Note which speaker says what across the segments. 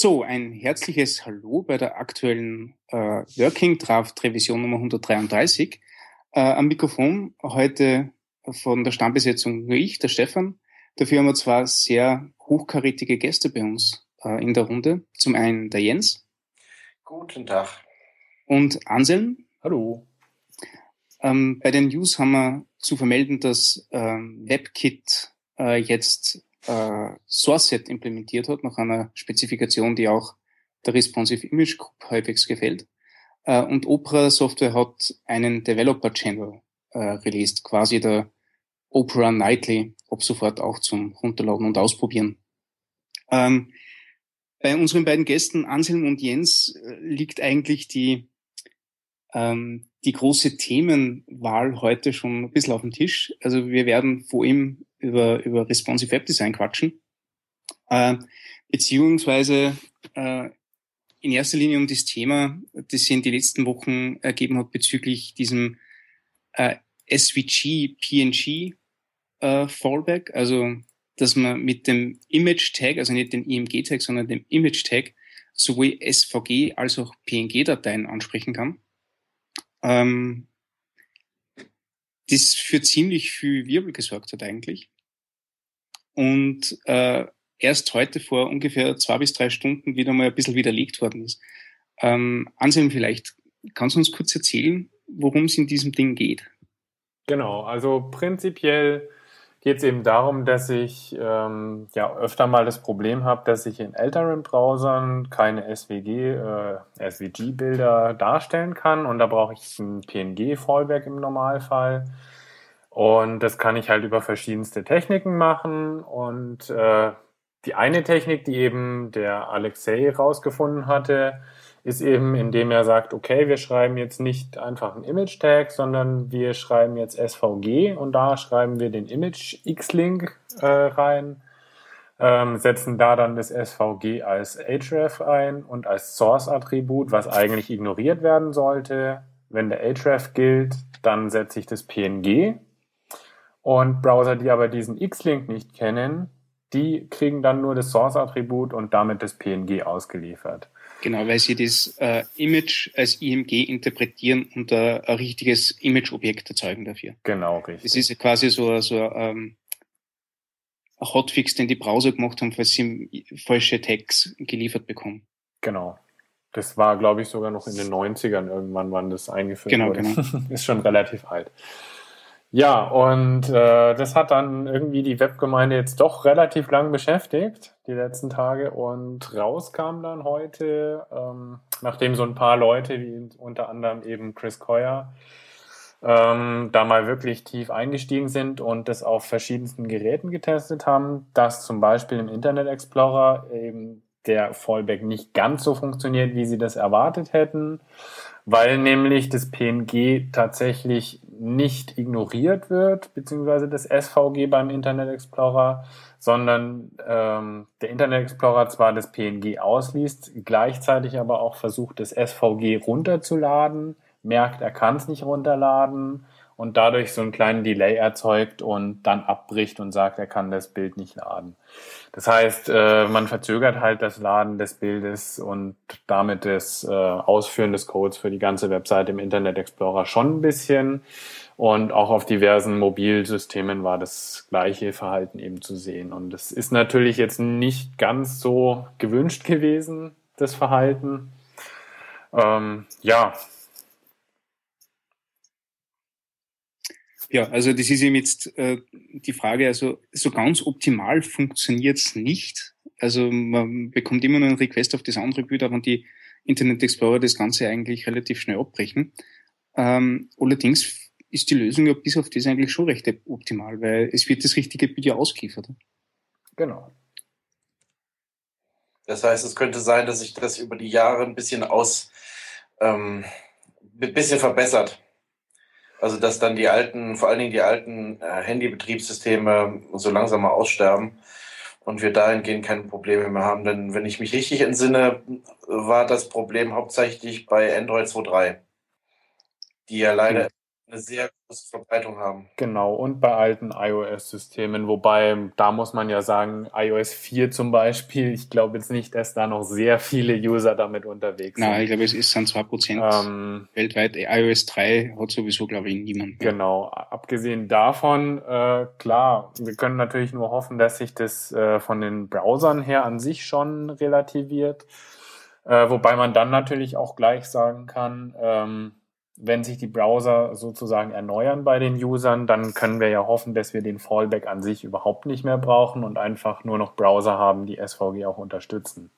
Speaker 1: So, ein herzliches Hallo bei der aktuellen äh, Working Draft Revision Nummer 133. Äh, am Mikrofon heute von der Stammbesetzung nur ich, der Stefan. Dafür haben wir zwei sehr hochkarätige Gäste bei uns äh, in der Runde. Zum einen der Jens.
Speaker 2: Guten Tag.
Speaker 1: Und Anselm.
Speaker 3: Hallo.
Speaker 1: Ähm, bei den News haben wir zu vermelden, dass ähm, WebKit äh, jetzt äh, SourceSet implementiert hat, nach einer Spezifikation, die auch der Responsive Image Group halbwegs gefällt. Äh, und Opera Software hat einen Developer Channel äh, released, quasi der Opera Nightly, ab sofort auch zum Runterladen und Ausprobieren. Ähm, bei unseren beiden Gästen, Anselm und Jens, äh, liegt eigentlich die, ähm, die große Themenwahl heute schon ein bisschen auf dem Tisch. Also wir werden vor allem über, über Responsive Web Design quatschen, äh, beziehungsweise äh, in erster Linie um das Thema, das sich in den letzten Wochen ergeben hat bezüglich diesem äh, SVG PNG äh, Fallback, also dass man mit dem Image Tag, also nicht den IMG Tag, sondern dem Image Tag sowohl SVG als auch PNG-Dateien ansprechen kann. Ähm, das für ziemlich viel Wirbel gesorgt hat eigentlich. Und äh, erst heute vor ungefähr zwei bis drei Stunden wieder mal ein bisschen widerlegt worden ist. Ähm, Anselm, vielleicht kannst du uns kurz erzählen, worum es in diesem Ding geht?
Speaker 3: Genau, also prinzipiell geht es eben darum, dass ich ähm, ja öfter mal das Problem habe, dass ich in älteren Browsern keine SVG, äh, SVG-Bilder darstellen kann und da brauche ich ein PNG-Fallback im Normalfall. Und das kann ich halt über verschiedenste Techniken machen und äh, die eine Technik, die eben der Alexei rausgefunden hatte, ist eben, indem er sagt, okay, wir schreiben jetzt nicht einfach einen Image-Tag, sondern wir schreiben jetzt SVG und da schreiben wir den Image-X-Link äh, rein, ähm, setzen da dann das SVG als href ein und als Source-Attribut, was eigentlich ignoriert werden sollte. Wenn der href gilt, dann setze ich das PNG. Und Browser, die aber diesen X-Link nicht kennen, die kriegen dann nur das Source-Attribut und damit das PNG ausgeliefert.
Speaker 1: Genau, weil sie das äh, Image als IMG interpretieren und äh, ein richtiges Image-Objekt erzeugen dafür.
Speaker 3: Genau, richtig.
Speaker 1: Das ist quasi so, so ähm, ein Hotfix, den die Browser gemacht haben, falls sie falsche Tags geliefert bekommen.
Speaker 3: Genau. Das war, glaube ich, sogar noch in den 90ern irgendwann, wann das eingeführt
Speaker 1: genau,
Speaker 3: wurde.
Speaker 1: Genau.
Speaker 3: ist schon relativ alt. Ja, und äh, das hat dann irgendwie die Webgemeinde jetzt doch relativ lang beschäftigt, die letzten Tage. Und rauskam dann heute, ähm, nachdem so ein paar Leute, wie unter anderem eben Chris Coyer, ähm, da mal wirklich tief eingestiegen sind und das auf verschiedensten Geräten getestet haben, dass zum Beispiel im Internet Explorer eben der Fallback nicht ganz so funktioniert, wie sie das erwartet hätten, weil nämlich das PNG tatsächlich nicht ignoriert wird, beziehungsweise das SVG beim Internet Explorer, sondern ähm, der Internet Explorer zwar das PNG ausliest, gleichzeitig aber auch versucht, das SVG runterzuladen, merkt, er kann es nicht runterladen und dadurch so einen kleinen Delay erzeugt und dann abbricht und sagt, er kann das Bild nicht laden. Das heißt, äh, man verzögert halt das Laden des Bildes und damit das äh, Ausführen des Codes für die ganze Webseite im Internet Explorer schon ein bisschen. Und auch auf diversen Mobilsystemen war das gleiche Verhalten eben zu sehen. Und das ist natürlich jetzt nicht ganz so gewünscht gewesen, das Verhalten. Ähm, ja.
Speaker 1: Ja, also das ist eben jetzt äh, die Frage, also so ganz optimal funktioniert's nicht. Also man bekommt immer nur einen Request auf das andere Bild, aber die Internet Explorer das Ganze eigentlich relativ schnell abbrechen. Ähm, allerdings ist die Lösung ja bis auf das eigentlich schon recht optimal, weil es wird das richtige Bild ja ausgeliefert.
Speaker 3: Genau.
Speaker 2: Das heißt, es könnte sein, dass sich das über die Jahre ein bisschen aus, ähm, ein bisschen verbessert. Also dass dann die alten, vor allen Dingen die alten äh, Handybetriebssysteme so langsam mal aussterben und wir dahingehend keine Probleme mehr haben. Denn wenn ich mich richtig entsinne, war das Problem hauptsächlich bei Android 2.3, die ja leider eine sehr große Verbreitung haben.
Speaker 3: Genau, und bei alten iOS-Systemen, wobei da muss man ja sagen, iOS 4 zum Beispiel, ich glaube jetzt nicht, dass da noch sehr viele User damit unterwegs
Speaker 1: sind. Nein, ich glaube, es ist sind 2% ähm, weltweit. iOS 3 hat sowieso, glaube ich, niemand.
Speaker 3: Mehr. Genau, abgesehen davon, äh, klar, wir können natürlich nur hoffen, dass sich das äh, von den Browsern her an sich schon relativiert. Äh, wobei man dann natürlich auch gleich sagen kann, ähm, wenn sich die Browser sozusagen erneuern bei den Usern, dann können wir ja hoffen, dass wir den Fallback an sich überhaupt nicht mehr brauchen und einfach nur noch Browser haben, die SVG auch unterstützen.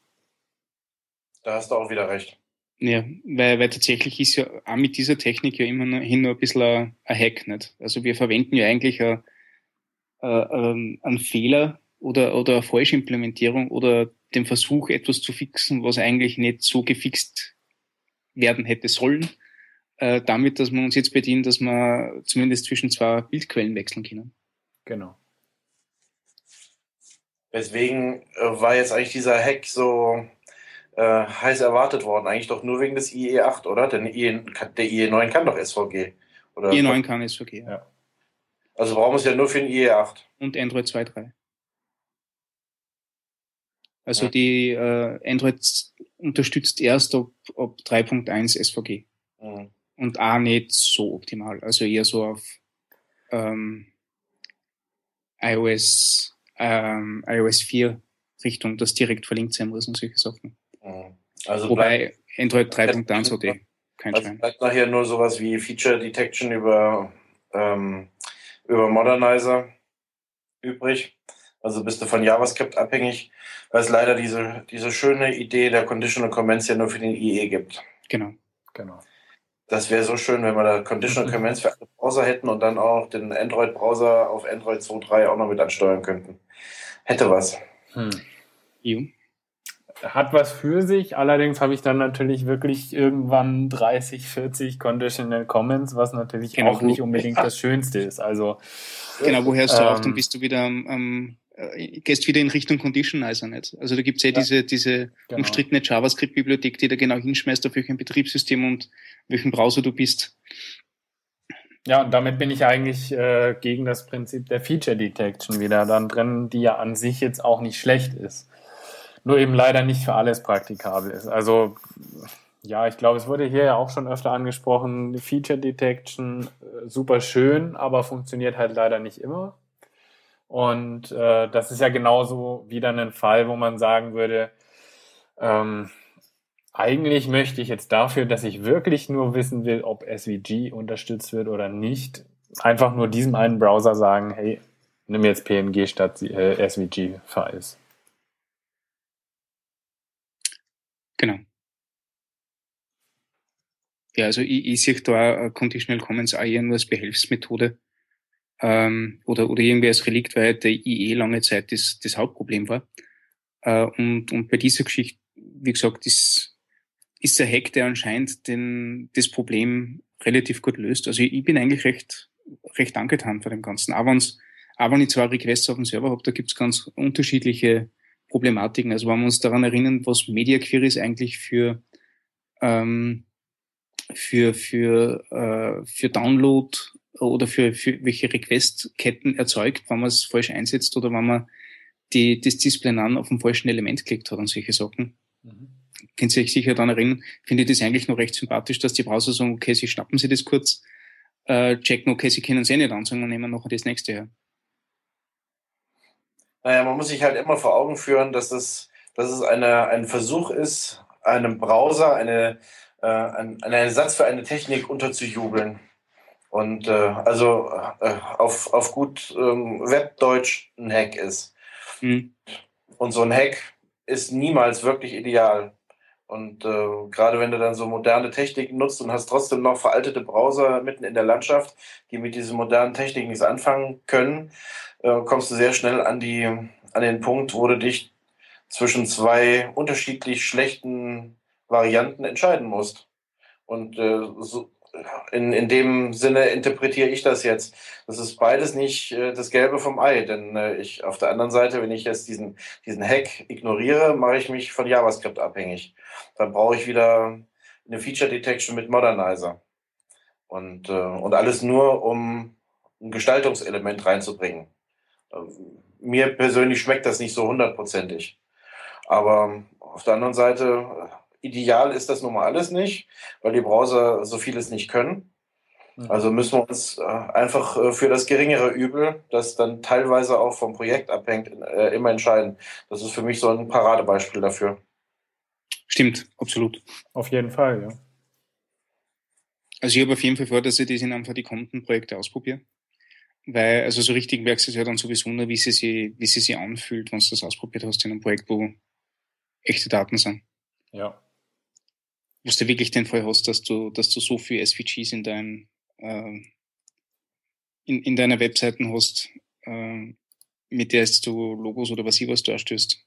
Speaker 2: Da hast du auch wieder recht.
Speaker 1: Ja, weil, weil tatsächlich ist ja auch mit dieser Technik ja immerhin nur ein bisschen ein, ein Hack, nicht? Also wir verwenden ja eigentlich ein, ein, einen Fehler oder, oder eine falsche Implementierung oder den Versuch, etwas zu fixen, was eigentlich nicht so gefixt werden hätte sollen äh, damit, dass wir uns jetzt bedienen, dass wir zumindest zwischen zwei Bildquellen wechseln können.
Speaker 3: Genau.
Speaker 2: Deswegen äh, war jetzt eigentlich dieser Hack so äh, heiß erwartet worden? Eigentlich doch nur wegen des IE8, oder? Denn IE, der IE9 kann doch SVG.
Speaker 1: Oder IE9 kann SVG,
Speaker 2: ja. Also brauchen wir es ja nur für den IE8.
Speaker 1: Und Android 2.3. Also ja. die äh, Android unterstützt erst ab, ab 3.1 SVG. Mhm und auch nicht so optimal. Also eher so auf ähm, iOS, ähm, iOS 4 Richtung, das direkt verlinkt sein muss und solche Sachen. Mhm. Also Wobei Android 3.1 hat eh kein
Speaker 2: also Schein. Bleibt nachher nur sowas wie Feature Detection über, ähm, über Modernizer übrig. Also bist du von JavaScript abhängig, weil es leider diese, diese schöne Idee der Conditional Comments ja nur für den IE gibt.
Speaker 1: Genau.
Speaker 3: Genau.
Speaker 2: Das wäre so schön, wenn wir da Conditional mhm. Comments für alle Browser hätten und dann auch den Android-Browser auf Android 2.3 auch noch mit ansteuern könnten. Hätte was. Hm.
Speaker 3: Hat was für sich, allerdings habe ich dann natürlich wirklich irgendwann 30, 40 Conditional Comments, was natürlich genau, auch nicht unbedingt das Schönste ist. Also
Speaker 1: Genau, wo hörst du ähm, auf? Dann bist du wieder am, am gehst wieder in Richtung Conditionizer nicht. Also da gibt's ja, ja diese, diese genau. umstrittene JavaScript-Bibliothek, die da genau hinschmeißt, auf welchem Betriebssystem und welchen Browser du bist.
Speaker 3: Ja, und damit bin ich eigentlich äh, gegen das Prinzip der Feature Detection wieder dann drin, die ja an sich jetzt auch nicht schlecht ist. Nur eben leider nicht für alles praktikabel ist. Also ja, ich glaube, es wurde hier ja auch schon öfter angesprochen, Feature Detection äh, super schön, aber funktioniert halt leider nicht immer. Und äh, das ist ja genauso wieder ein Fall, wo man sagen würde, ähm, eigentlich möchte ich jetzt dafür, dass ich wirklich nur wissen will, ob SVG unterstützt wird oder nicht, einfach nur diesem einen Browser sagen, hey, nimm jetzt PNG statt äh, SVG-Files.
Speaker 1: Genau. Ja, also ich, ich sehe da Conditional Comments auch eher nur als Behelfsmethode ähm, oder, oder irgendwie als Relikt, weil der IE lange Zeit das, das Hauptproblem war. Äh, und, und bei dieser Geschichte, wie gesagt, ist, ist der Hack, der anscheinend den, das Problem relativ gut löst. Also ich, ich bin eigentlich recht, recht angetan von dem Ganzen. Aber, wenn's, aber wenn ich zwar Requests auf dem Server habe, da gibt's ganz unterschiedliche Problematiken. Also wenn wir uns daran erinnern, was Media Queries eigentlich für, ähm, für, für, äh, für Download oder für, für welche Request-Ketten erzeugt, wenn man es falsch einsetzt oder wenn man die, das Display an auf dem falschen Element geklickt hat und solche Sachen. Mhm. Können Sie sich sicher daran erinnern, finde ich das eigentlich noch recht sympathisch, dass die Browser sagen, okay, Sie schnappen Sie das kurz, äh, checken, okay, Sie können es eh nicht ansagen und nehmen nachher das nächste her.
Speaker 2: Naja, man muss sich halt immer vor Augen führen, dass es, dass es eine, ein Versuch ist, einem Browser eine, äh, ein, einen Ersatz für eine Technik unterzujubeln. Und äh, also äh, auf, auf gut ähm, Webdeutsch ein Hack ist. Mhm. Und so ein Hack ist niemals wirklich ideal. Und äh, gerade wenn du dann so moderne Techniken nutzt und hast trotzdem noch veraltete Browser mitten in der Landschaft, die mit diesen modernen Techniken nichts anfangen können, äh, kommst du sehr schnell an, die, an den Punkt, wo du dich zwischen zwei unterschiedlich schlechten Varianten entscheiden musst. Und äh, so, in, in dem Sinne interpretiere ich das jetzt. Das ist beides nicht äh, das Gelbe vom Ei, denn äh, ich auf der anderen Seite, wenn ich jetzt diesen, diesen Hack ignoriere, mache ich mich von JavaScript abhängig. Dann brauche ich wieder eine Feature Detection mit Modernizer. Und, äh, und alles nur, um ein Gestaltungselement reinzubringen. Mir persönlich schmeckt das nicht so hundertprozentig. Aber auf der anderen Seite, ideal ist das nun mal alles nicht, weil die Browser so vieles nicht können. Mhm. Also müssen wir uns äh, einfach äh, für das geringere Übel, das dann teilweise auch vom Projekt abhängt, äh, immer entscheiden. Das ist für mich so ein Paradebeispiel dafür.
Speaker 1: Stimmt, absolut.
Speaker 3: Auf jeden Fall, ja.
Speaker 1: Also ich habe auf jeden Fall vor, dass ich das in einem von die kommenden Projekte ausprobiere. Weil, also so richtig merkst du es ja dann sowieso nur, wie sie sich, wie sie sich anfühlt, wenn du das ausprobiert hast in einem Projekt, wo echte Daten sind.
Speaker 3: Ja.
Speaker 1: Wo du wirklich den Fall hast, dass du, dass du so viel SVGs in deinem, äh, in, in deiner Webseiten hast, äh, mit der du Logos oder was ich was darstellst.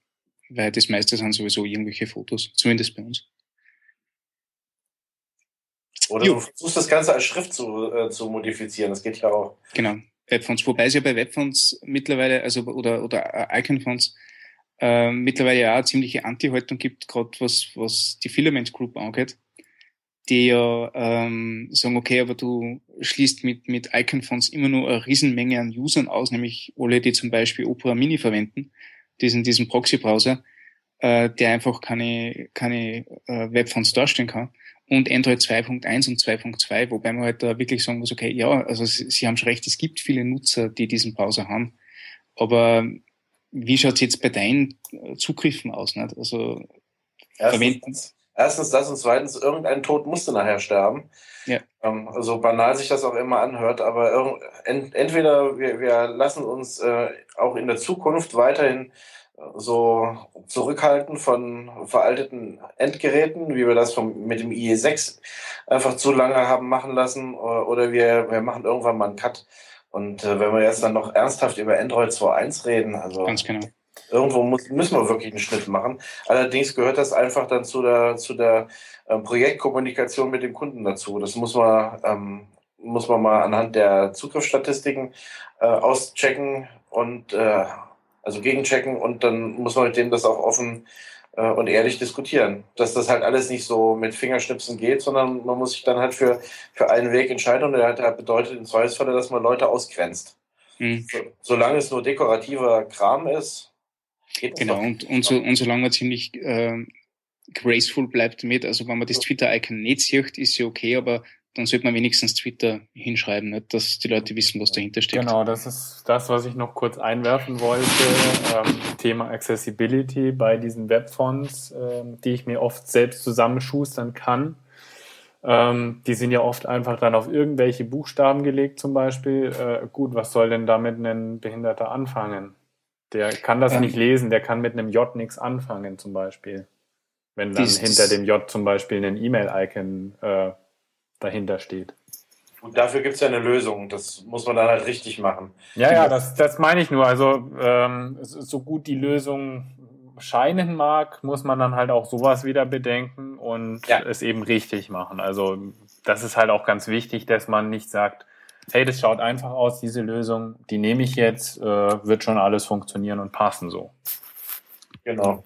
Speaker 1: Weil das meiste sind sowieso irgendwelche Fotos, zumindest bei uns.
Speaker 2: Oder jo. du versuchst das Ganze als Schrift zu, äh, zu modifizieren, das geht ja auch.
Speaker 1: Genau. Webfonts, wobei es ja bei Webfonts mittlerweile, also oder, oder Iconfonts, äh, mittlerweile ja eine ziemliche Anti-Haltung gibt, gerade was, was die Filament Group angeht, die ja ähm, sagen, okay, aber du schließt mit, mit Iconfonts immer nur eine Riesenmenge an Usern aus, nämlich alle, die zum Beispiel Opera Mini verwenden, diesen, diesen Proxy-Browser, äh, der einfach keine, keine äh, Webfonts darstellen kann. Und Android 2.1 und 2.2, wobei man halt da wirklich sagen muss, okay, ja, also Sie, Sie haben schon recht, es gibt viele Nutzer, die diesen Browser haben, aber wie schaut's jetzt bei deinen Zugriffen aus? Nicht? Also
Speaker 2: erstens, erstens das und zweitens, irgendein Tod musste nachher sterben. Ja. Ähm, so banal sich das auch immer anhört, aber ent, entweder wir, wir lassen uns äh, auch in der Zukunft weiterhin so zurückhalten von veralteten Endgeräten, wie wir das vom, mit dem IE6 einfach zu lange haben machen lassen, oder wir, wir machen irgendwann mal einen Cut. Und äh, wenn wir jetzt dann noch ernsthaft über Android 2.1 reden, also
Speaker 1: Ganz genau.
Speaker 2: irgendwo muss, müssen wir wirklich einen Schnitt machen. Allerdings gehört das einfach dann zu der, zu der äh, Projektkommunikation mit dem Kunden dazu. Das muss man, ähm, muss man mal anhand der Zugriffsstatistiken äh, auschecken und äh, also gegenchecken und dann muss man mit dem das auch offen und ehrlich diskutieren. Dass das halt alles nicht so mit Fingerschnipsen geht, sondern man muss sich dann halt für, für einen Weg entscheiden und der, der bedeutet im Zweifelsfalle, dass man Leute ausgrenzt. Mhm. So, solange es nur dekorativer Kram ist.
Speaker 1: Geht genau, und, und, so, und solange man ziemlich äh, graceful bleibt mit, also wenn man das Twitter-Icon nicht sieht, ist ja okay, aber dann sollte man wenigstens Twitter hinschreiben, nicht, dass die Leute wissen, was dahinter steht.
Speaker 3: Genau, das ist das, was ich noch kurz einwerfen wollte. Ähm, Thema Accessibility bei diesen Webfonts, ähm, die ich mir oft selbst zusammenschustern kann. Ähm, die sind ja oft einfach dann auf irgendwelche Buchstaben gelegt, zum Beispiel. Äh, gut, was soll denn damit ein Behinderter anfangen? Der kann das ähm, nicht lesen, der kann mit einem J nichts anfangen, zum Beispiel. Wenn dann hinter dem J zum Beispiel ein E-Mail-Icon äh, dahinter steht.
Speaker 2: Und dafür gibt es ja eine Lösung. Das muss man dann halt richtig machen.
Speaker 3: Ja, ja, das, das meine ich nur. Also ähm, so gut die Lösung scheinen mag, muss man dann halt auch sowas wieder bedenken und ja. es eben richtig machen. Also das ist halt auch ganz wichtig, dass man nicht sagt, hey, das schaut einfach aus, diese Lösung, die nehme ich jetzt, äh, wird schon alles funktionieren und passen so.
Speaker 2: Genau.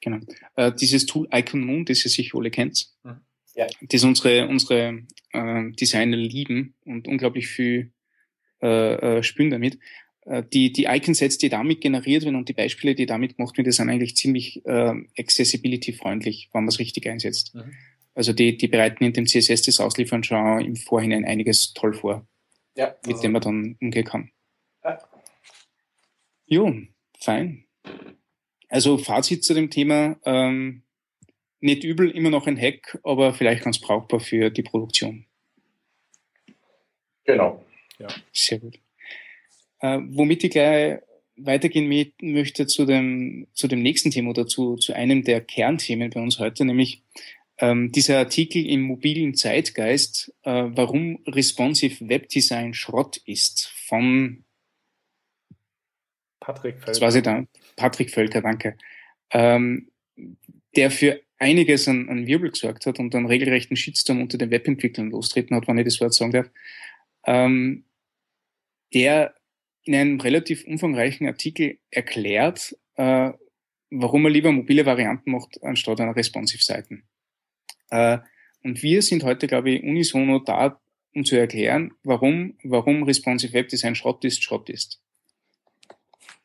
Speaker 1: Genau. Äh, dieses Tool Icon Moon, das ihr sicher alle kennt, mhm ja. das unsere, unsere äh, Designer lieben und unglaublich viel äh, äh, spüren damit. Äh, die, die Icon-Sets, die damit generiert werden und die Beispiele, die damit gemacht werden, die sind eigentlich ziemlich äh, accessibility-freundlich, wenn man es richtig einsetzt. Mhm. Also die, die bereiten in dem CSS das Ausliefern schon im Vorhinein einiges toll vor, ja, also. mit dem man dann umgehen kann. Ja. Jo, fein. Also Fazit zu dem Thema, ähm, nicht übel, immer noch ein Hack, aber vielleicht ganz brauchbar für die Produktion.
Speaker 2: Genau.
Speaker 1: Ja. Sehr gut. Äh, womit ich gleich weitergehen möchte zu dem, zu dem nächsten Thema oder zu, zu einem der Kernthemen bei uns heute, nämlich ähm, dieser Artikel im mobilen Zeitgeist, äh, warum responsive Webdesign Schrott ist, von
Speaker 3: Patrick
Speaker 1: Völker. Das weiß ich dann. Patrick Völker, danke. Ähm, der für einiges an, an Wirbel gesorgt hat und einen regelrechten Shitstorm unter den Webentwicklern lostreten hat, wenn ich das Wort sagen darf, ähm, der in einem relativ umfangreichen Artikel erklärt, äh, warum er lieber mobile Varianten macht, anstatt einer Responsive-Seiten. Äh, und wir sind heute, glaube ich, unisono da um zu erklären, warum, warum Responsive Web Design Schrott ist, Schrott ist.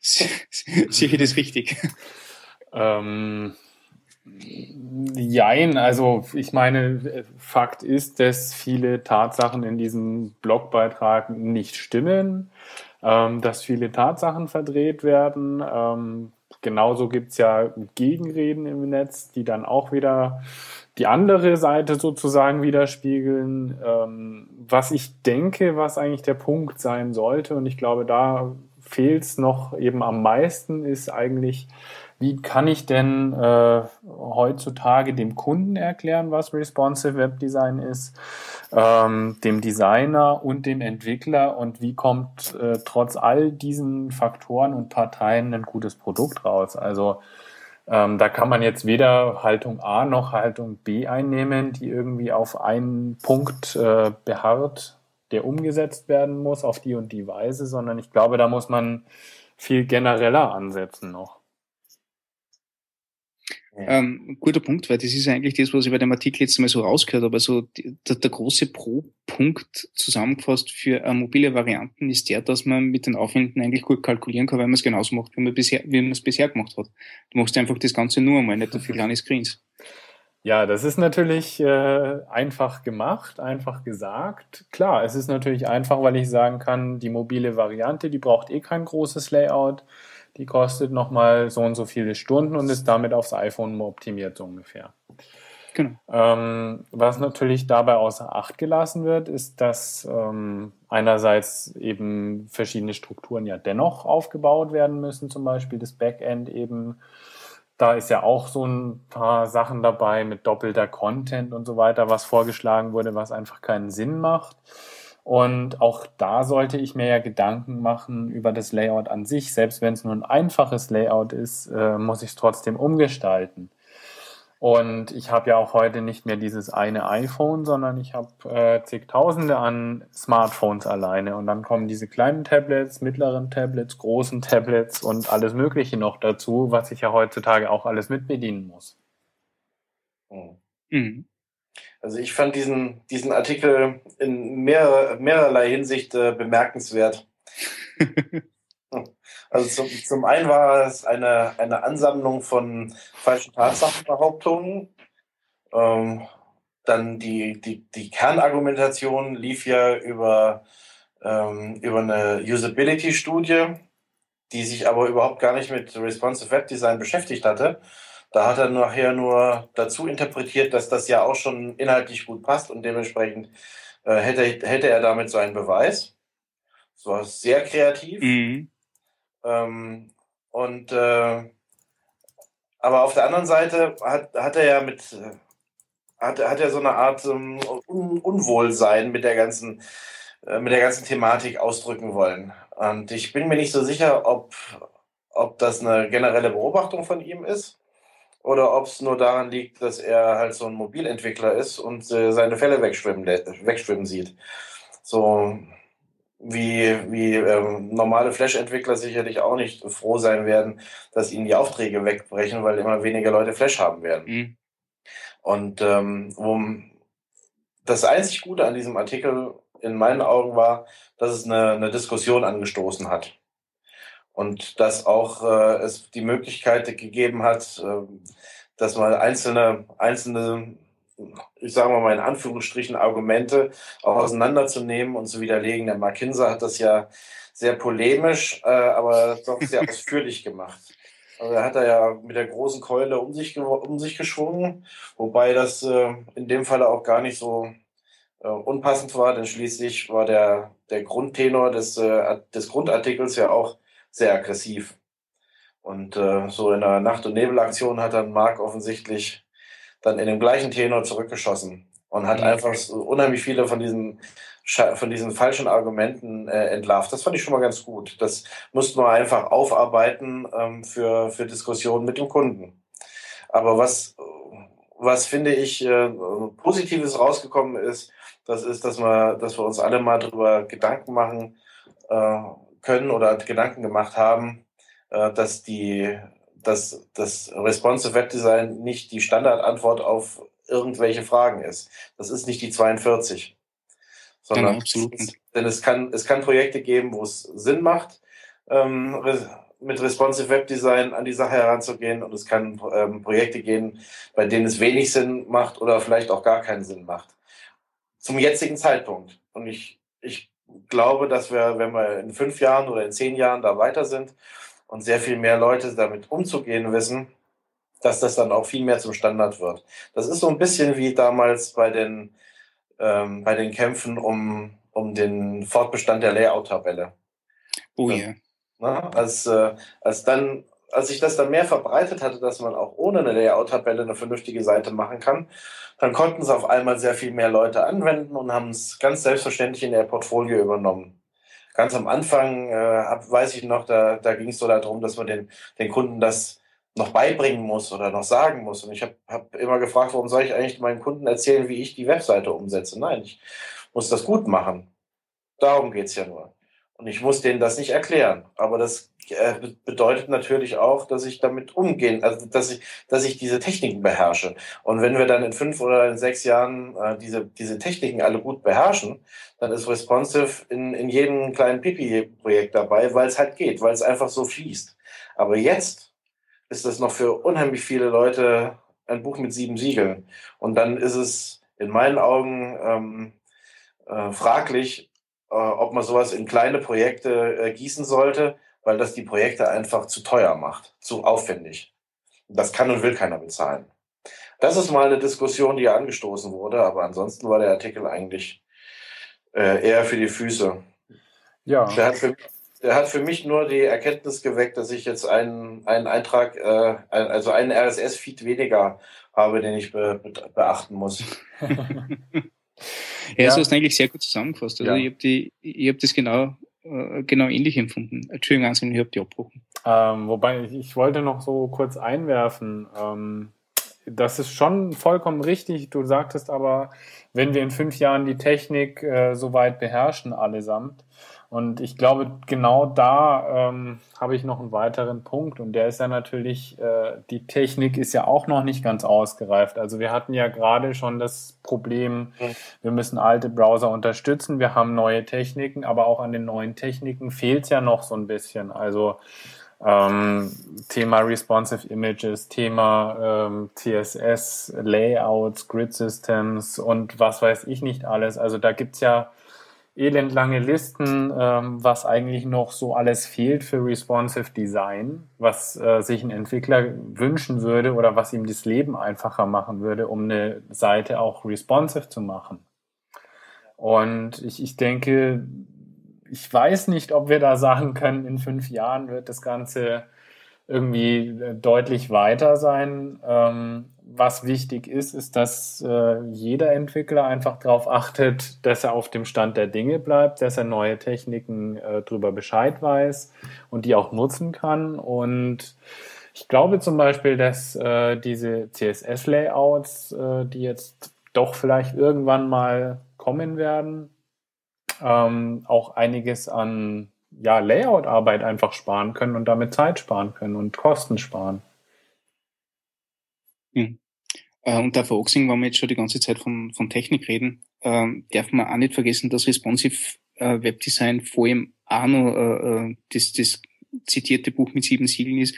Speaker 1: Sehe ich das richtig?
Speaker 3: Ähm, jein, also ich meine, Fakt ist, dass viele Tatsachen in diesem Blogbeitrag nicht stimmen, ähm, dass viele Tatsachen verdreht werden. Ähm, genauso gibt es ja Gegenreden im Netz, die dann auch wieder die andere Seite sozusagen widerspiegeln. Ähm, was ich denke, was eigentlich der Punkt sein sollte, und ich glaube, da fehlt es noch eben am meisten, ist eigentlich, wie kann ich denn äh, heutzutage dem Kunden erklären, was Responsive Web Design ist, ähm, dem Designer und dem Entwickler und wie kommt äh, trotz all diesen Faktoren und Parteien ein gutes Produkt raus? Also ähm, da kann man jetzt weder Haltung A noch Haltung B einnehmen, die irgendwie auf einen Punkt äh, beharrt, der umgesetzt werden muss auf die und die Weise, sondern ich glaube, da muss man viel genereller ansetzen noch.
Speaker 1: Ähm, guter Punkt, weil das ist eigentlich das, was ich bei dem Artikel jetzt mal so rausgehört habe. Also der, der, große Pro-Punkt zusammengefasst für äh, mobile Varianten ist der, dass man mit den Aufwänden eigentlich gut kalkulieren kann, weil man es genauso macht, wie man, bisher, wie man es bisher gemacht hat. Du machst einfach das Ganze nur einmal, nicht für kleine Screens.
Speaker 3: Ja, das ist natürlich äh, einfach gemacht, einfach gesagt. Klar, es ist natürlich einfach, weil ich sagen kann, die mobile Variante, die braucht eh kein großes Layout die kostet nochmal so und so viele Stunden und ist damit aufs iPhone optimiert, so ungefähr. Genau. Ähm, was natürlich dabei außer Acht gelassen wird, ist, dass ähm, einerseits eben verschiedene Strukturen ja dennoch aufgebaut werden müssen, zum Beispiel das Backend eben. Da ist ja auch so ein paar Sachen dabei mit doppelter Content und so weiter, was vorgeschlagen wurde, was einfach keinen Sinn macht. Und auch da sollte ich mir ja Gedanken machen über das Layout an sich. Selbst wenn es nur ein einfaches Layout ist, äh, muss ich es trotzdem umgestalten. Und ich habe ja auch heute nicht mehr dieses eine iPhone, sondern ich habe äh, zigtausende an Smartphones alleine. Und dann kommen diese kleinen Tablets, mittleren Tablets, großen Tablets und alles Mögliche noch dazu, was ich ja heutzutage auch alles mitbedienen muss.
Speaker 2: Mhm. Also ich fand diesen, diesen Artikel in mehr, mehrerlei Hinsicht äh, bemerkenswert. also zum, zum einen war es eine, eine Ansammlung von falschen Tatsachenbehauptungen. Ähm, dann die, die, die Kernargumentation lief ja über, ähm, über eine Usability-Studie, die sich aber überhaupt gar nicht mit Responsive Web Design beschäftigt hatte, da hat er nachher nur dazu interpretiert, dass das ja auch schon inhaltlich gut passt und dementsprechend äh, hätte, hätte er damit so einen Beweis. Das war sehr kreativ. Mhm. Ähm, und äh, aber auf der anderen Seite hat, hat er ja mit hat, hat er so eine Art um, Un Unwohlsein mit der ganzen äh, mit der ganzen Thematik ausdrücken wollen. Und ich bin mir nicht so sicher, ob, ob das eine generelle Beobachtung von ihm ist oder ob es nur daran liegt, dass er halt so ein Mobilentwickler ist und äh, seine Fälle wegschwimmen, wegschwimmen sieht. So wie, wie ähm, normale Flash-Entwickler sicherlich auch nicht froh sein werden, dass ihnen die Aufträge wegbrechen, weil immer weniger Leute Flash haben werden. Mhm. Und ähm, um, das einzig Gute an diesem Artikel in meinen Augen war, dass es eine, eine Diskussion angestoßen hat und dass auch äh, es die Möglichkeit gegeben hat, äh, dass man einzelne, einzelne, ich sage mal in Anführungsstrichen, Argumente auch auseinanderzunehmen und zu widerlegen. Der Mark Hinser hat das ja sehr polemisch, äh, aber doch sehr ausführlich gemacht. Also er hat da ja mit der großen Keule um sich, um sich geschwungen, wobei das äh, in dem Falle auch gar nicht so äh, unpassend war, denn schließlich war der, der Grundtenor des, äh, des Grundartikels ja auch sehr aggressiv. Und äh, so in der Nacht- und Nebelaktion hat dann Mark offensichtlich dann in dem gleichen Tenor zurückgeschossen und hat mhm. einfach so unheimlich viele von diesen von diesen falschen Argumenten äh, entlarvt. Das fand ich schon mal ganz gut. Das mussten wir einfach aufarbeiten ähm, für, für Diskussionen mit dem Kunden. Aber was, was finde ich äh, Positives rausgekommen ist, das ist, dass wir, dass wir uns alle mal darüber Gedanken machen, äh, können oder Gedanken gemacht haben, äh, dass die dass das Responsive Web Design nicht die Standardantwort auf irgendwelche Fragen ist. Das ist nicht die 42, Sondern ja, es, denn es kann, es kann Projekte geben, wo es Sinn macht, ähm, mit Responsive Web Design an die Sache heranzugehen und es kann ähm, Projekte gehen, bei denen es wenig Sinn macht oder vielleicht auch gar keinen Sinn macht. Zum jetzigen Zeitpunkt. Und ich, ich glaube, dass wir, wenn wir in fünf Jahren oder in zehn Jahren da weiter sind und sehr viel mehr Leute damit umzugehen wissen, dass das dann auch viel mehr zum Standard wird. Das ist so ein bisschen wie damals bei den, ähm, bei den Kämpfen um, um den Fortbestand der Layout-Tabelle.
Speaker 1: Oh ja. Yeah.
Speaker 2: Ne? Als, äh, als dann als sich das dann mehr verbreitet hatte, dass man auch ohne eine Layout-Tabelle eine vernünftige Seite machen kann, dann konnten es auf einmal sehr viel mehr Leute anwenden und haben es ganz selbstverständlich in ihr Portfolio übernommen. Ganz am Anfang, äh, weiß ich noch, da, da ging es so darum, dass man den, den Kunden das noch beibringen muss oder noch sagen muss. Und ich habe hab immer gefragt, warum soll ich eigentlich meinen Kunden erzählen, wie ich die Webseite umsetze? Nein, ich muss das gut machen. Darum geht's ja nur. Und ich muss denen das nicht erklären. Aber das äh, bedeutet natürlich auch, dass ich damit umgehen, also dass ich, dass ich diese Techniken beherrsche. Und wenn wir dann in fünf oder in sechs Jahren äh, diese, diese Techniken alle gut beherrschen, dann ist Responsive in, in jedem kleinen Pipi-Projekt dabei, weil es halt geht, weil es einfach so fließt. Aber jetzt ist das noch für unheimlich viele Leute ein Buch mit sieben Siegeln. Und dann ist es in meinen Augen ähm, äh, fraglich, ob man sowas in kleine Projekte äh, gießen sollte, weil das die Projekte einfach zu teuer macht, zu aufwendig. Das kann und will keiner bezahlen. Das ist mal eine Diskussion, die angestoßen wurde, aber ansonsten war der Artikel eigentlich äh, eher für die Füße. Ja. Der hat, für, der hat für mich nur die Erkenntnis geweckt, dass ich jetzt einen, einen Eintrag, äh, also einen RSS-Feed weniger habe, den ich be, be, beachten muss.
Speaker 1: Ja, ja. so hast du eigentlich sehr gut zusammengefasst. Also ja. ich habe die, ich habe das genau, äh, genau ähnlich empfunden. Entschuldigung, ich habe die abgebrochen.
Speaker 3: Ähm, wobei ich, ich wollte noch so kurz einwerfen. Ähm, das ist schon vollkommen richtig. Du sagtest aber, wenn wir in fünf Jahren die Technik äh, so weit beherrschen, allesamt, und ich glaube, genau da ähm, habe ich noch einen weiteren Punkt und der ist ja natürlich, äh, die Technik ist ja auch noch nicht ganz ausgereift. Also wir hatten ja gerade schon das Problem, wir müssen alte Browser unterstützen, wir haben neue Techniken, aber auch an den neuen Techniken fehlt es ja noch so ein bisschen. Also ähm, Thema Responsive Images, Thema ähm, CSS, Layouts, Grid Systems und was weiß ich nicht alles. Also da gibt's ja elendlange Listen, ähm, was eigentlich noch so alles fehlt für responsive Design, was äh, sich ein Entwickler wünschen würde oder was ihm das Leben einfacher machen würde, um eine Seite auch responsive zu machen. Und ich, ich denke, ich weiß nicht, ob wir da sagen können, in fünf Jahren wird das Ganze irgendwie äh, deutlich weiter sein. Ähm, was wichtig ist, ist, dass äh, jeder Entwickler einfach darauf achtet, dass er auf dem Stand der Dinge bleibt, dass er neue Techniken äh, darüber Bescheid weiß und die auch nutzen kann. Und ich glaube zum Beispiel, dass äh, diese CSS-Layouts, äh, die jetzt doch vielleicht irgendwann mal kommen werden, ähm, auch einiges an ja, Layout-Arbeit einfach sparen können und damit Zeit sparen können und Kosten sparen.
Speaker 1: Mhm. Äh, und der Voxing, wenn wir jetzt schon die ganze Zeit von, von Technik reden, äh, darf man auch nicht vergessen, dass Responsive äh, Webdesign vor allem auch noch äh, äh, das, das zitierte Buch mit sieben Siegeln ist.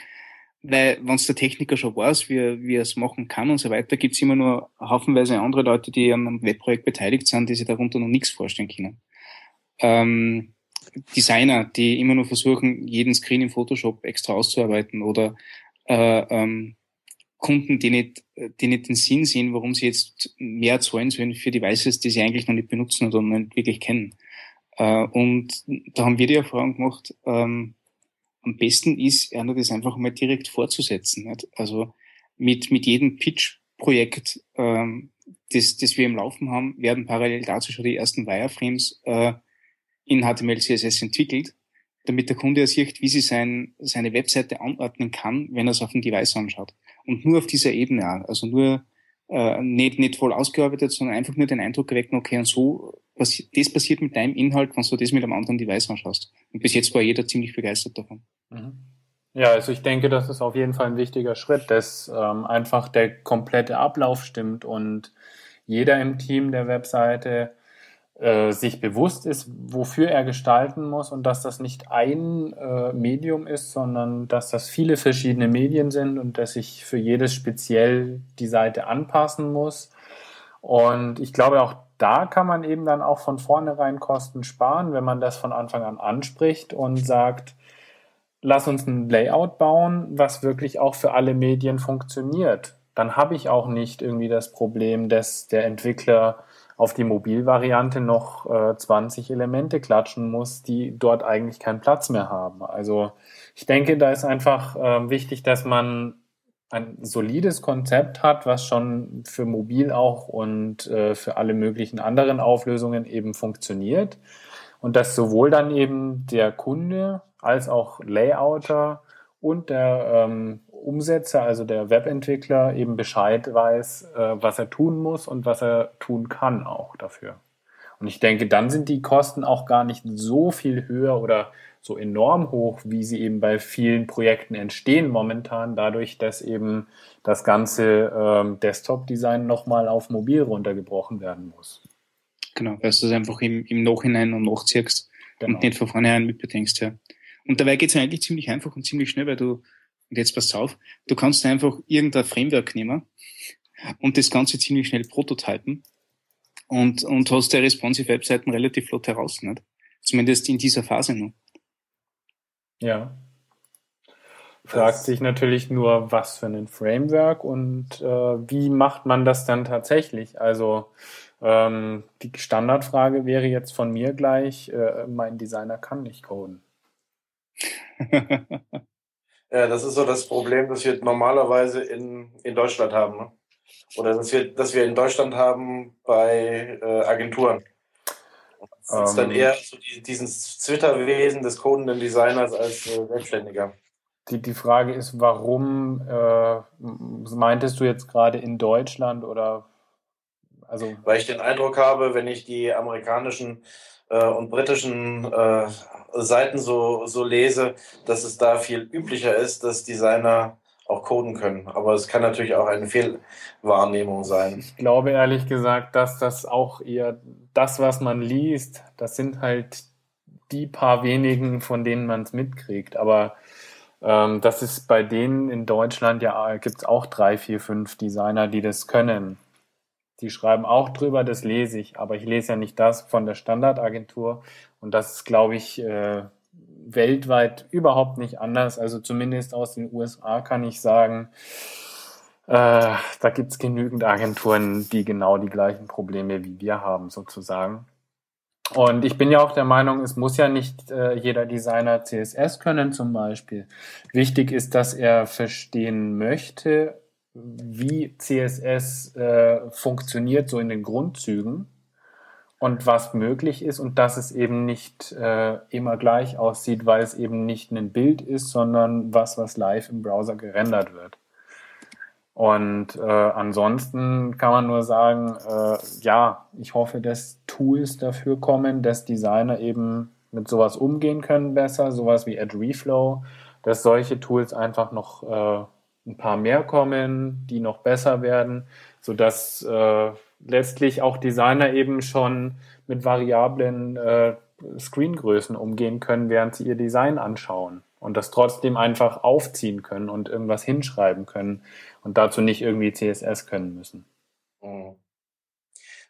Speaker 1: Weil, wenn der Techniker schon weiß, wie, wie er es machen kann und so weiter, gibt es immer nur haufenweise andere Leute, die an einem Webprojekt beteiligt sind, die sich darunter noch nichts vorstellen können. Ähm, Designer, die immer nur versuchen, jeden Screen im Photoshop extra auszuarbeiten oder äh, ähm, Kunden, die nicht, die nicht den Sinn sehen, warum sie jetzt mehr zahlen sollen für Devices, die sie eigentlich noch nicht benutzen oder nicht wirklich kennen. Äh, und da haben wir die Erfahrung gemacht, ähm, am besten ist, das einfach mal direkt fortzusetzen. Nicht? Also mit, mit jedem Pitch-Projekt, ähm, das, das wir im Laufen haben, werden parallel dazu schon die ersten Wireframes äh, in HTML, CSS entwickelt, damit der Kunde ja sieht, wie sie sein, seine Webseite anordnen kann, wenn er es auf dem Device anschaut. Und nur auf dieser Ebene. Also nur äh, nicht, nicht voll ausgearbeitet, sondern einfach nur den Eindruck erwecken, okay, und so, was, das passiert mit deinem Inhalt, wenn du das mit einem anderen Device anschaust. Und bis jetzt war jeder ziemlich begeistert davon.
Speaker 3: Mhm. Ja, also ich denke, das ist auf jeden Fall ein wichtiger Schritt, dass ähm, einfach der komplette Ablauf stimmt und jeder im Team der Webseite äh, sich bewusst ist, wofür er gestalten muss und dass das nicht ein äh, Medium ist, sondern dass das viele verschiedene Medien sind und dass ich für jedes speziell die Seite anpassen muss. Und ich glaube, auch da kann man eben dann auch von vornherein Kosten sparen, wenn man das von Anfang an anspricht und sagt, lass uns ein Layout bauen, was wirklich auch für alle Medien funktioniert. Dann habe ich auch nicht irgendwie das Problem, dass der Entwickler auf die Mobilvariante noch äh, 20 Elemente klatschen muss, die dort eigentlich keinen Platz mehr haben. Also ich denke, da ist einfach äh, wichtig, dass man ein solides Konzept hat, was schon für mobil auch und äh, für alle möglichen anderen Auflösungen eben funktioniert. Und dass sowohl dann eben der Kunde als auch Layouter und der ähm, Umsetzer, also der Webentwickler, eben Bescheid weiß, äh, was er tun muss und was er tun kann auch dafür. Und ich denke, dann sind die Kosten auch gar nicht so viel höher oder so enorm hoch, wie sie eben bei vielen Projekten entstehen momentan, dadurch, dass eben das ganze ähm, Desktop-Design nochmal auf mobil runtergebrochen werden muss.
Speaker 1: Genau, weil du das einfach im, im Nachhinein und nachziehst genau. und nicht von vornherein mitbedenkst, ja. Und dabei geht es eigentlich ziemlich einfach und ziemlich schnell, weil du, und jetzt pass auf, du kannst einfach irgendein Framework nehmen und das Ganze ziemlich schnell prototypen und, und hast der responsive Webseiten relativ flott heraus, nicht? Zumindest in dieser Phase noch.
Speaker 3: Ja. Fragt sich natürlich nur, was für ein Framework und äh, wie macht man das dann tatsächlich? Also ähm, die Standardfrage wäre jetzt von mir gleich, äh, mein Designer kann nicht coden.
Speaker 2: ja, das ist so das Problem, das wir normalerweise in, in Deutschland haben. Ne? Oder das wir, das wir in Deutschland haben bei äh, Agenturen. Das ist dann ähm. eher so die, dieses Twitter-Wesen des codenden Designers als äh, Selbstständiger.
Speaker 3: Die, die Frage ist, warum äh, meintest du jetzt gerade in Deutschland oder
Speaker 2: also? Weil ich den Eindruck habe, wenn ich die amerikanischen äh, und britischen äh, Seiten so, so lese, dass es da viel üblicher ist, dass Designer auch coden können. Aber es kann natürlich auch eine Fehlwahrnehmung sein.
Speaker 3: Ich glaube ehrlich gesagt, dass das auch eher das, was man liest, das sind halt die paar wenigen, von denen man es mitkriegt. Aber ähm, das ist bei denen in Deutschland ja, gibt es auch drei, vier, fünf Designer, die das können. Die schreiben auch drüber, das lese ich, aber ich lese ja nicht das von der Standardagentur. Und das ist, glaube ich, äh, weltweit überhaupt nicht anders. Also zumindest aus den USA kann ich sagen, äh, da gibt es genügend Agenturen, die genau die gleichen Probleme wie wir haben, sozusagen. Und ich bin ja auch der Meinung, es muss ja nicht äh, jeder Designer CSS können zum Beispiel. Wichtig ist, dass er verstehen möchte, wie CSS äh, funktioniert, so in den Grundzügen und was möglich ist und dass es eben nicht äh, immer gleich aussieht, weil es eben nicht ein Bild ist, sondern was, was live im Browser gerendert wird. Und äh, ansonsten kann man nur sagen, äh, ja, ich hoffe, dass Tools dafür kommen, dass Designer eben mit sowas umgehen können besser, sowas wie Add Reflow, dass solche Tools einfach noch äh, ein paar mehr kommen, die noch besser werden, sodass äh, letztlich auch Designer eben schon mit variablen äh, Screengrößen umgehen können, während sie ihr Design anschauen und das trotzdem einfach aufziehen können und irgendwas hinschreiben können und dazu nicht irgendwie CSS können müssen. Mhm.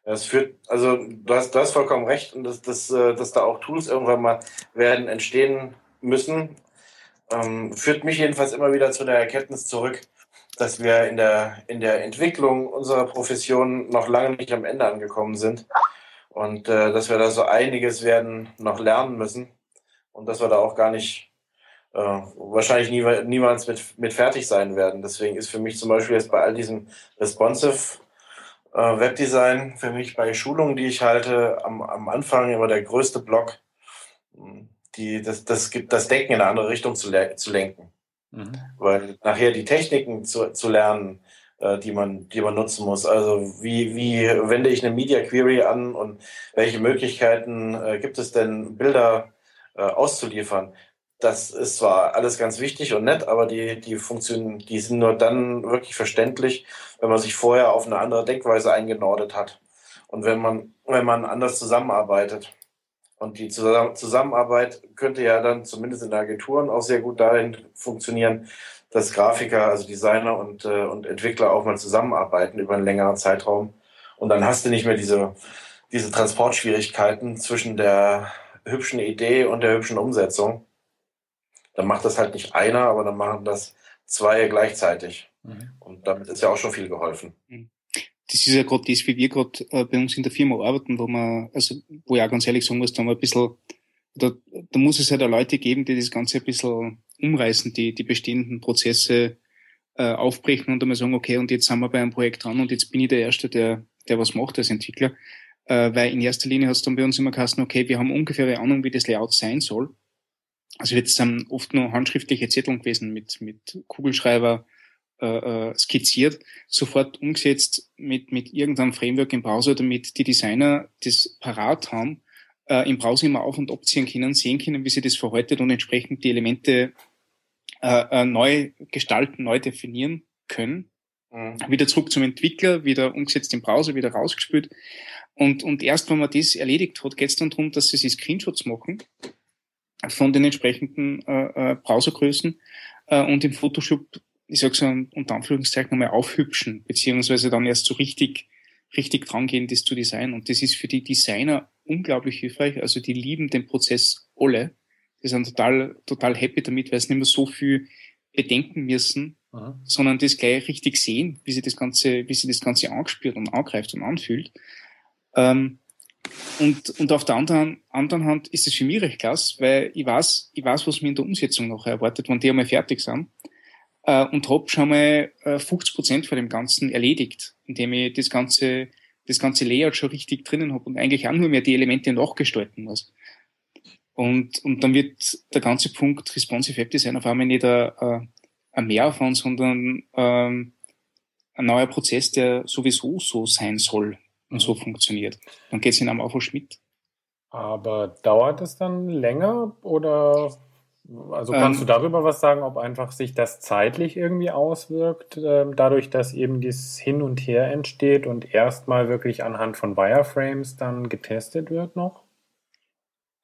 Speaker 2: Das führt, also du hast, du hast vollkommen recht und dass, dass, äh, dass da auch Tools irgendwann mal werden entstehen müssen, ähm, führt mich jedenfalls immer wieder zu der Erkenntnis zurück, dass wir in der, in der Entwicklung unserer Profession noch lange nicht am Ende angekommen sind und äh, dass wir da so einiges werden noch lernen müssen und dass wir da auch gar nicht äh, wahrscheinlich nie, niemals mit, mit fertig sein werden. Deswegen ist für mich zum Beispiel jetzt bei all diesem responsive äh, Webdesign für mich bei Schulungen, die ich halte, am, am Anfang immer der größte Block, die, das, das gibt das Denken in eine andere Richtung zu, zu lenken. Mhm. Weil nachher die Techniken zu, zu lernen, äh, die, man, die man nutzen muss. Also wie, wie wende ich eine Media Query an und welche Möglichkeiten äh, gibt es denn, Bilder äh, auszuliefern? Das ist zwar alles ganz wichtig und nett, aber die, die Funktionen, die sind nur dann wirklich verständlich, wenn man sich vorher auf eine andere Denkweise eingenordet hat. und wenn man, wenn man anders zusammenarbeitet. Und die Zusammenarbeit könnte ja dann zumindest in Agenturen auch sehr gut dahin funktionieren, dass Grafiker, also Designer und, äh, und Entwickler auch mal zusammenarbeiten über einen längeren Zeitraum. Und dann hast du nicht mehr diese, diese Transportschwierigkeiten zwischen der hübschen Idee und der hübschen Umsetzung. Dann macht das halt nicht einer, aber dann machen das zwei gleichzeitig. Mhm. Und damit ist ja auch schon viel geholfen. Mhm
Speaker 1: das ist ja gerade das, wie wir gerade äh, bei uns in der Firma arbeiten, wo man, also wo ich auch ganz ehrlich sagen muss, da haben wir ein bisschen, da, da muss es halt auch Leute geben, die das Ganze ein bisschen umreißen, die die bestehenden Prozesse äh, aufbrechen und einmal sagen, okay, und jetzt sind wir bei einem Projekt dran und jetzt bin ich der Erste, der, der was macht als Entwickler. Äh, weil in erster Linie hat es dann bei uns immer geheißen, okay, wir haben ungefähr eine Ahnung, wie das Layout sein soll. Also jetzt sind oft nur handschriftliche Zettel gewesen mit, mit Kugelschreiber, äh, äh, skizziert, sofort umgesetzt mit, mit irgendeinem Framework im Browser, damit die Designer das parat haben, äh, im Browser immer auf- und abziehen können, sehen können, wie sie das verhaltet und entsprechend die Elemente äh, äh, neu gestalten, neu definieren können. Mhm. Wieder zurück zum Entwickler, wieder umgesetzt im Browser, wieder rausgespült. Und, und erst wenn man das erledigt hat, geht es dann darum, dass sie sich Screenshots machen von den entsprechenden äh, äh, Browsergrößen äh, und im Photoshop ich sage so unter Anführungszeichen nochmal aufhübschen, beziehungsweise dann erst so richtig, richtig dran gehen, das zu designen. Und das ist für die Designer unglaublich hilfreich. Also die lieben den Prozess alle. Die sind total, total happy damit, weil sie nicht mehr so viel bedenken müssen, Aha. sondern das gleich richtig sehen, wie sie das Ganze, wie sie das Ganze angespürt und angreift und anfühlt. Ähm, und, und auf der anderen, anderen Hand ist es für mich recht klasse, weil ich weiß, ich weiß, was mir in der Umsetzung noch erwartet, wenn die einmal fertig sind äh, und habe schon mal äh, 50 Prozent von dem Ganzen erledigt, indem ich das ganze, das ganze Layout schon richtig drinnen habe und eigentlich auch nur mehr die Elemente nachgestalten muss. Und, und dann wird der ganze Punkt Responsive App Design auf einmal nicht ein, ein, Mehraufwand, sondern ähm, ein neuer Prozess, der sowieso so sein soll und so funktioniert. Dann geht es in einem einfach Schmidt.
Speaker 3: Aber dauert es dann länger oder also kannst ähm, du darüber was sagen, ob einfach sich das zeitlich irgendwie auswirkt, äh, dadurch, dass eben dieses Hin und Her entsteht und erstmal wirklich anhand von Wireframes dann getestet wird noch?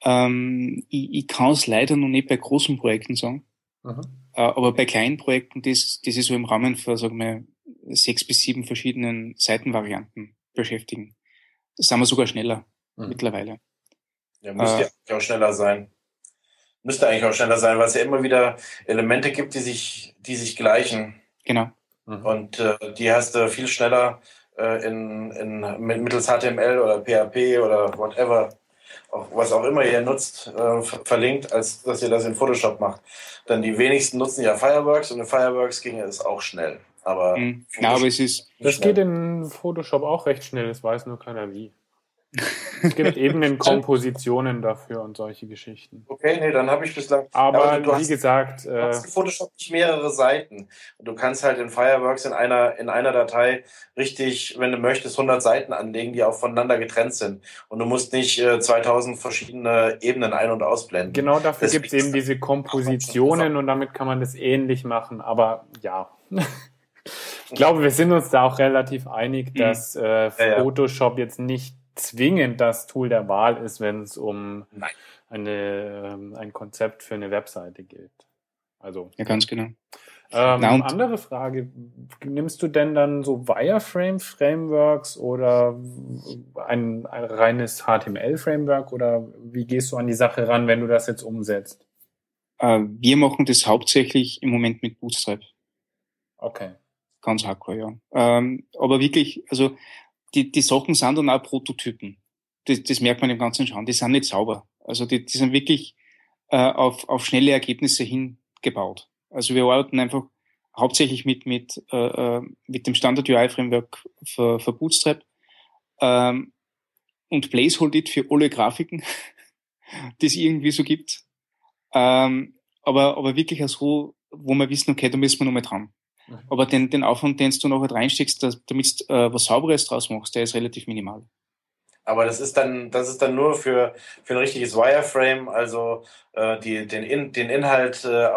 Speaker 1: Ähm, ich, ich kann es leider noch nicht bei großen Projekten sagen. Mhm. Äh, aber bei kleinen Projekten, das, das ist so im Rahmen von, sagen wir, sechs bis sieben verschiedenen Seitenvarianten beschäftigen. sind wir sogar schneller mhm. mittlerweile.
Speaker 2: Ja, müsste äh, ja auch schneller sein. Müsste eigentlich auch schneller sein, weil es ja immer wieder Elemente gibt, die sich, die sich gleichen.
Speaker 1: Genau.
Speaker 2: Mhm. Und äh, die hast du viel schneller äh, in, in, mittels HTML oder PHP oder whatever, auch, was auch immer ihr nutzt, äh, verlinkt, als dass ihr das in Photoshop macht. Denn die wenigsten nutzen ja Fireworks und in Fireworks ging es auch schnell. Aber,
Speaker 1: mhm. ja, aber es ist.
Speaker 3: Das schnell. geht in Photoshop auch recht schnell, es weiß nur keiner wie. Es gibt Ebenenkompositionen dafür und solche Geschichten.
Speaker 2: Okay, nee, dann habe ich bislang.
Speaker 3: Aber, aber wie hast, gesagt,
Speaker 2: du hast in äh, Photoshop nicht mehrere Seiten. Und du kannst halt in Fireworks in einer, in einer Datei richtig, wenn du möchtest, 100 Seiten anlegen, die auch voneinander getrennt sind. Und du musst nicht äh, 2000 verschiedene Ebenen ein- und ausblenden.
Speaker 3: Genau dafür gibt es eben diese Kompositionen und damit kann man das ähnlich machen. Aber ja. Ich glaube, wir sind uns da auch relativ einig, mhm. dass äh, Photoshop jetzt nicht zwingend das Tool der Wahl ist, wenn es um eine, ähm, ein Konzept für eine Webseite geht. Also.
Speaker 1: Ja, ganz genau.
Speaker 3: Ähm, Na, andere Frage, nimmst du denn dann so Wireframe-Frameworks oder ein, ein reines HTML-Framework oder wie gehst du an die Sache ran, wenn du das jetzt umsetzt?
Speaker 1: Äh, wir machen das hauptsächlich im Moment mit Bootstrap.
Speaker 3: Okay.
Speaker 1: Ganz hardcore, ja. Ähm, aber wirklich, also die, die Sachen sind dann auch Prototypen. Das, das merkt man im Ganzen schon. Die sind nicht sauber. Also die, die sind wirklich äh, auf, auf schnelle Ergebnisse hingebaut. Also wir arbeiten einfach hauptsächlich mit, mit, äh, äh mit dem Standard UI-Framework für, für Bootstrap ähm, und Placehold it für alle Grafiken, die es irgendwie so gibt. Ähm, aber, aber wirklich so, wo wir wissen, okay, da müssen wir nochmal dran. Aber den, den Aufwand, den du noch halt reinsteckst, damit du äh, was Sauberes draus machst, der ist relativ minimal.
Speaker 2: Aber das ist dann, das ist dann nur für, für ein richtiges Wireframe, also äh, die, den, in, den Inhalt äh,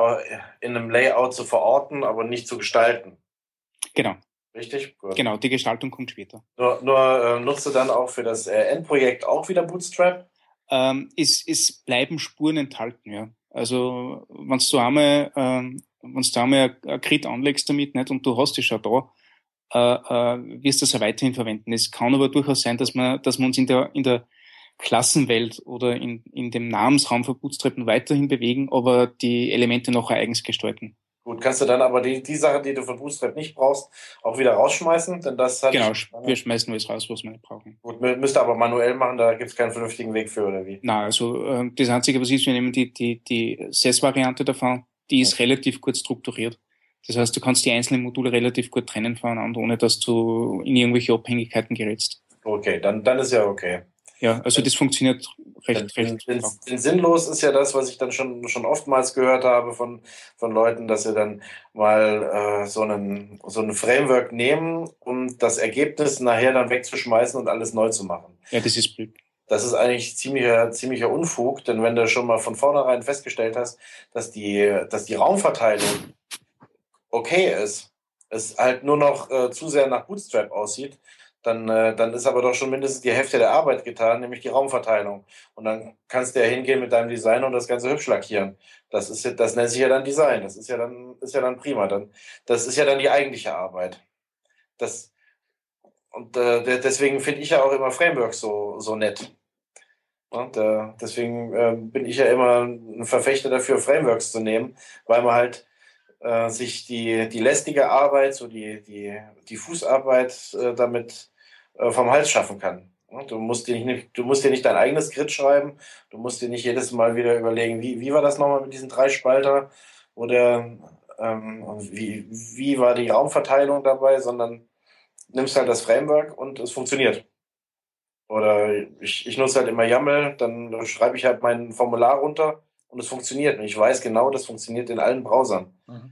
Speaker 2: in einem Layout zu verorten, aber nicht zu gestalten.
Speaker 1: Genau.
Speaker 2: Richtig?
Speaker 1: Gut. Genau, die Gestaltung kommt später.
Speaker 2: Nur, nur äh, nutzt du dann auch für das äh, Endprojekt auch wieder Bootstrap?
Speaker 1: Ähm, es, es bleiben Spuren enthalten, ja. Also, wenn du einmal, ähm, wenn du einmal ein Crit anlegst damit, nicht, und du hast es schon da, äh, äh, wirst du das auch weiterhin verwenden. Es kann aber durchaus sein, dass man, dass wir uns in der, in der Klassenwelt oder in, in dem Namensraum für Bootstrap weiterhin bewegen, aber die Elemente noch eigens gestalten.
Speaker 2: Gut, kannst du dann aber die, die Sache, die du von Bootstrap nicht brauchst, auch wieder rausschmeißen? Denn das hat
Speaker 1: genau, wir schmeißen alles raus, was wir nicht brauchen.
Speaker 2: Gut, müsst ihr aber manuell machen, da gibt es keinen vernünftigen Weg für, oder wie?
Speaker 1: Na, also äh, das Einzige, was ist, wir nehmen die, die, die SES-Variante davon, die ist relativ gut strukturiert. Das heißt, du kannst die einzelnen Module relativ gut trennen voneinander, ohne dass du in irgendwelche Abhängigkeiten gerätst.
Speaker 2: Okay, dann, dann ist ja okay.
Speaker 1: Ja, also das funktioniert recht,
Speaker 2: denn, recht. Denn, denn sinnlos ist ja das, was ich dann schon, schon oftmals gehört habe von, von Leuten, dass sie dann mal äh, so, einen, so ein Framework nehmen, um das Ergebnis nachher dann wegzuschmeißen und alles neu zu machen.
Speaker 1: Ja, das ist blöd.
Speaker 2: Das ist eigentlich ziemlicher, ziemlicher Unfug, denn wenn du schon mal von vornherein festgestellt hast, dass die, dass die Raumverteilung okay ist, es halt nur noch äh, zu sehr nach Bootstrap aussieht, dann, äh, dann ist aber doch schon mindestens die Hälfte der Arbeit getan, nämlich die Raumverteilung. Und dann kannst du ja hingehen mit deinem Design und das Ganze hübsch lackieren. Das ist das nennt sich ja dann Design. Das ist ja dann, ist ja dann prima. Dann, das ist ja dann die eigentliche Arbeit. Das, und äh, deswegen finde ich ja auch immer Frameworks so, so nett. Und äh, deswegen äh, bin ich ja immer ein Verfechter dafür, Frameworks zu nehmen, weil man halt äh, sich die, die lästige Arbeit, so die, die, die Fußarbeit äh, damit äh, vom Hals schaffen kann. Du musst, dir nicht, du musst dir nicht dein eigenes Grid schreiben, du musst dir nicht jedes Mal wieder überlegen, wie, wie war das nochmal mit diesen drei Spalter oder ähm, wie, wie war die Raumverteilung dabei, sondern nimmst halt das Framework und es funktioniert. Oder ich, ich nutze halt immer YAML, dann schreibe ich halt mein Formular runter und es funktioniert. Und ich weiß genau, das funktioniert in allen Browsern. Mhm.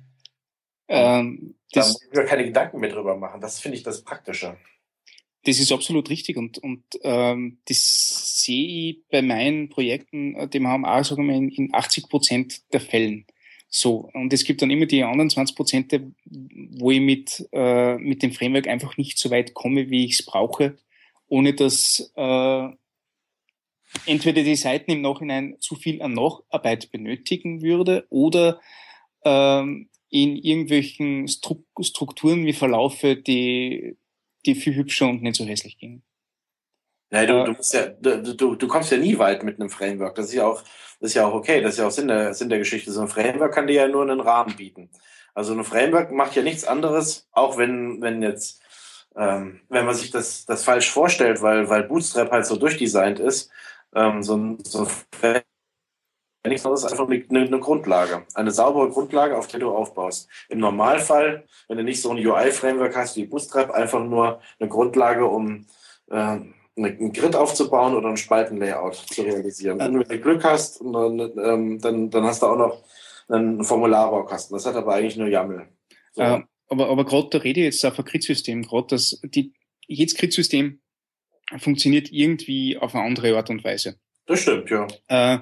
Speaker 2: Ähm, da muss ich mir keine Gedanken mehr drüber machen. Das finde ich das Praktische.
Speaker 1: Das ist absolut richtig und, und ähm, das sehe ich bei meinen Projekten, äh, die wir haben auch sagen wir, in, in 80 Prozent der Fällen so. Und es gibt dann immer die anderen 20 Prozent, wo ich mit, äh, mit dem Framework einfach nicht so weit komme, wie ich es brauche, ohne dass äh, entweder die Seiten im Nachhinein zu viel an Nacharbeit benötigen würde oder ähm, in irgendwelchen Strukturen wie Verlaufe, die die viel hübscher und nicht so hässlich gingen.
Speaker 2: Nein, du, du, musst ja, du, du, du kommst ja nie weit mit einem Framework. Das ist ja auch, das ist ja auch okay. Das ist ja auch Sinn der, Sinn der Geschichte. So ein Framework kann dir ja nur einen Rahmen bieten. Also ein Framework macht ja nichts anderes, auch wenn, wenn jetzt, ähm, wenn man sich das, das falsch vorstellt, weil, weil Bootstrap halt so durchdesignt ist, ähm, so ein, so ein nichts anderes einfach eine, eine, Grundlage, eine saubere Grundlage, auf der du aufbaust. Im Normalfall, wenn du nicht so ein UI-Framework hast wie Bootstrap, einfach nur eine Grundlage, um äh, einen Grid aufzubauen oder ein Spaltenlayout zu realisieren. Wenn du Glück hast, dann, ähm, dann, dann hast du auch noch einen Formularbaukasten. Das hat aber eigentlich nur YAML.
Speaker 1: So. Äh, aber aber gerade da rede ich jetzt auf ein Grid-System, gerade das, die, jedes Grid-System funktioniert irgendwie auf eine andere Art und Weise.
Speaker 2: Das stimmt, ja.
Speaker 1: Äh,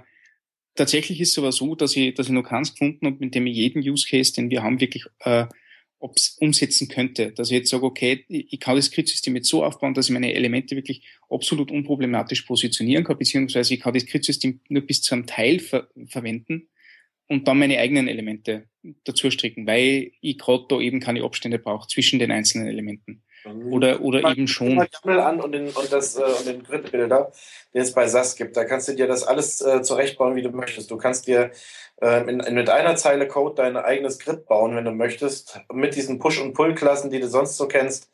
Speaker 1: tatsächlich ist es aber so, dass ich, dass ich noch keins gefunden habe, mit dem ich jeden Use Case, den wir haben, wirklich äh, umsetzen könnte. Dass ich jetzt sage, okay, ich kann das Grid-System jetzt so aufbauen, dass ich meine Elemente wirklich absolut unproblematisch positionieren kann, beziehungsweise ich kann das Grid-System nur bis zu einem Teil ver verwenden und dann meine eigenen Elemente dazu stricken, weil ich gerade da eben keine Abstände brauche zwischen den einzelnen Elementen. Oder, oder eben schon.
Speaker 2: YAML an und den, und, das, äh, und den Gridbilder, den es bei SAS gibt. Da kannst du dir das alles äh, zurechtbauen, wie du möchtest. Du kannst dir äh, in, in, mit einer Zeile Code dein eigenes Grid bauen, wenn du möchtest. Mit diesen Push- und Pull-Klassen, die du sonst so kennst,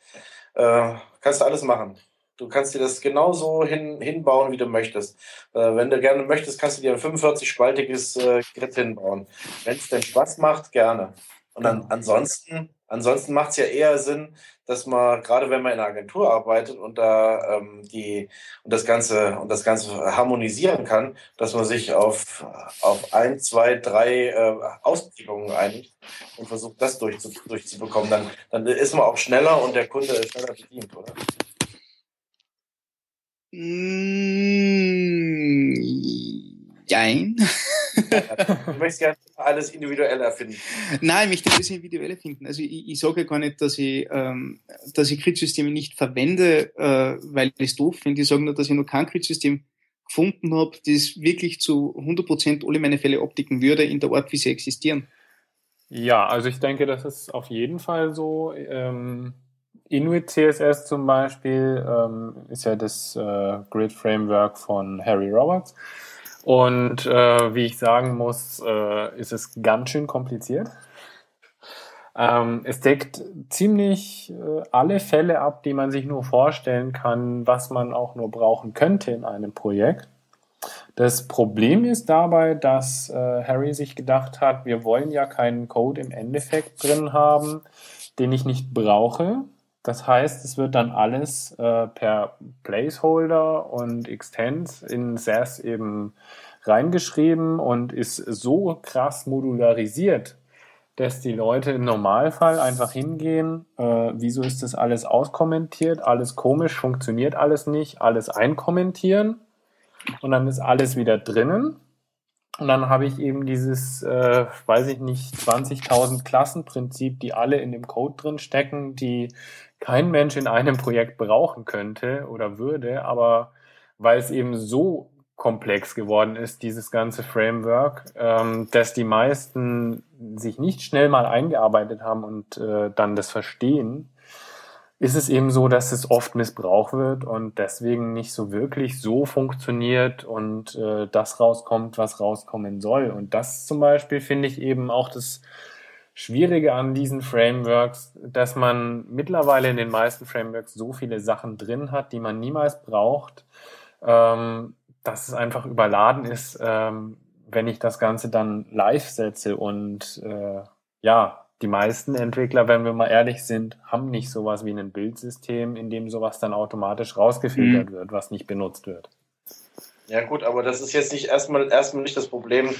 Speaker 2: äh, kannst du alles machen. Du kannst dir das genauso hin, hinbauen, wie du möchtest. Äh, wenn du gerne möchtest, kannst du dir ein 45-spaltiges äh, Grid hinbauen. Wenn es denn Spaß macht, gerne. Und dann, ansonsten, ansonsten macht es ja eher Sinn, dass man, gerade wenn man in einer Agentur arbeitet und da ähm, die und das Ganze und das Ganze harmonisieren kann, dass man sich auf, auf ein, zwei, drei äh, Ausprägungen einigt und versucht, das durchzu, durchzubekommen. Dann, dann ist man auch schneller und der Kunde ist schneller bedient, oder?
Speaker 1: Mm, jein.
Speaker 2: du möchtest gerne alles individuell erfinden.
Speaker 1: Nein, ich möchte alles individuell erfinden. Also ich, ich sage ja gar nicht, dass ich, ähm, dass ich Grid-Systeme nicht verwende, äh, weil ich es doof finde. Ich sage nur, dass ich noch kein Grid-System gefunden habe, das wirklich zu 100% alle meine Fälle abdecken würde in der Art, wie sie existieren.
Speaker 3: Ja, also ich denke, das ist auf jeden Fall so. Ähm, Inuit CSS zum Beispiel ähm, ist ja das äh, Grid Framework von Harry Roberts. Und äh, wie ich sagen muss, äh, ist es ganz schön kompliziert. Ähm, es deckt ziemlich äh, alle Fälle ab, die man sich nur vorstellen kann, was man auch nur brauchen könnte in einem Projekt. Das Problem ist dabei, dass äh, Harry sich gedacht hat, wir wollen ja keinen Code im Endeffekt drin haben, den ich nicht brauche. Das heißt, es wird dann alles äh, per Placeholder und Extends in SAS eben reingeschrieben und ist so krass modularisiert, dass die Leute im Normalfall einfach hingehen, äh, wieso ist das alles auskommentiert, alles komisch, funktioniert alles nicht, alles einkommentieren und dann ist alles wieder drinnen. Und dann habe ich eben dieses, äh, weiß ich nicht, 20.000 Klassenprinzip, die alle in dem Code drin stecken, die kein Mensch in einem Projekt brauchen könnte oder würde, aber weil es eben so komplex geworden ist, dieses ganze Framework, ähm, dass die meisten sich nicht schnell mal eingearbeitet haben und äh, dann das verstehen, ist es eben so, dass es oft missbraucht wird und deswegen nicht so wirklich so funktioniert und äh, das rauskommt, was rauskommen soll. Und das zum Beispiel finde ich eben auch das Schwierige an diesen Frameworks, dass man mittlerweile in den meisten Frameworks so viele Sachen drin hat, die man niemals braucht, ähm, dass es einfach überladen ist, ähm, wenn ich das Ganze dann live setze. Und äh, ja, die meisten Entwickler, wenn wir mal ehrlich sind, haben nicht sowas wie ein Bildsystem, in dem sowas dann automatisch rausgefiltert mhm. wird, was nicht benutzt wird.
Speaker 2: Ja gut, aber das ist jetzt nicht erstmal erstmal nicht das Problem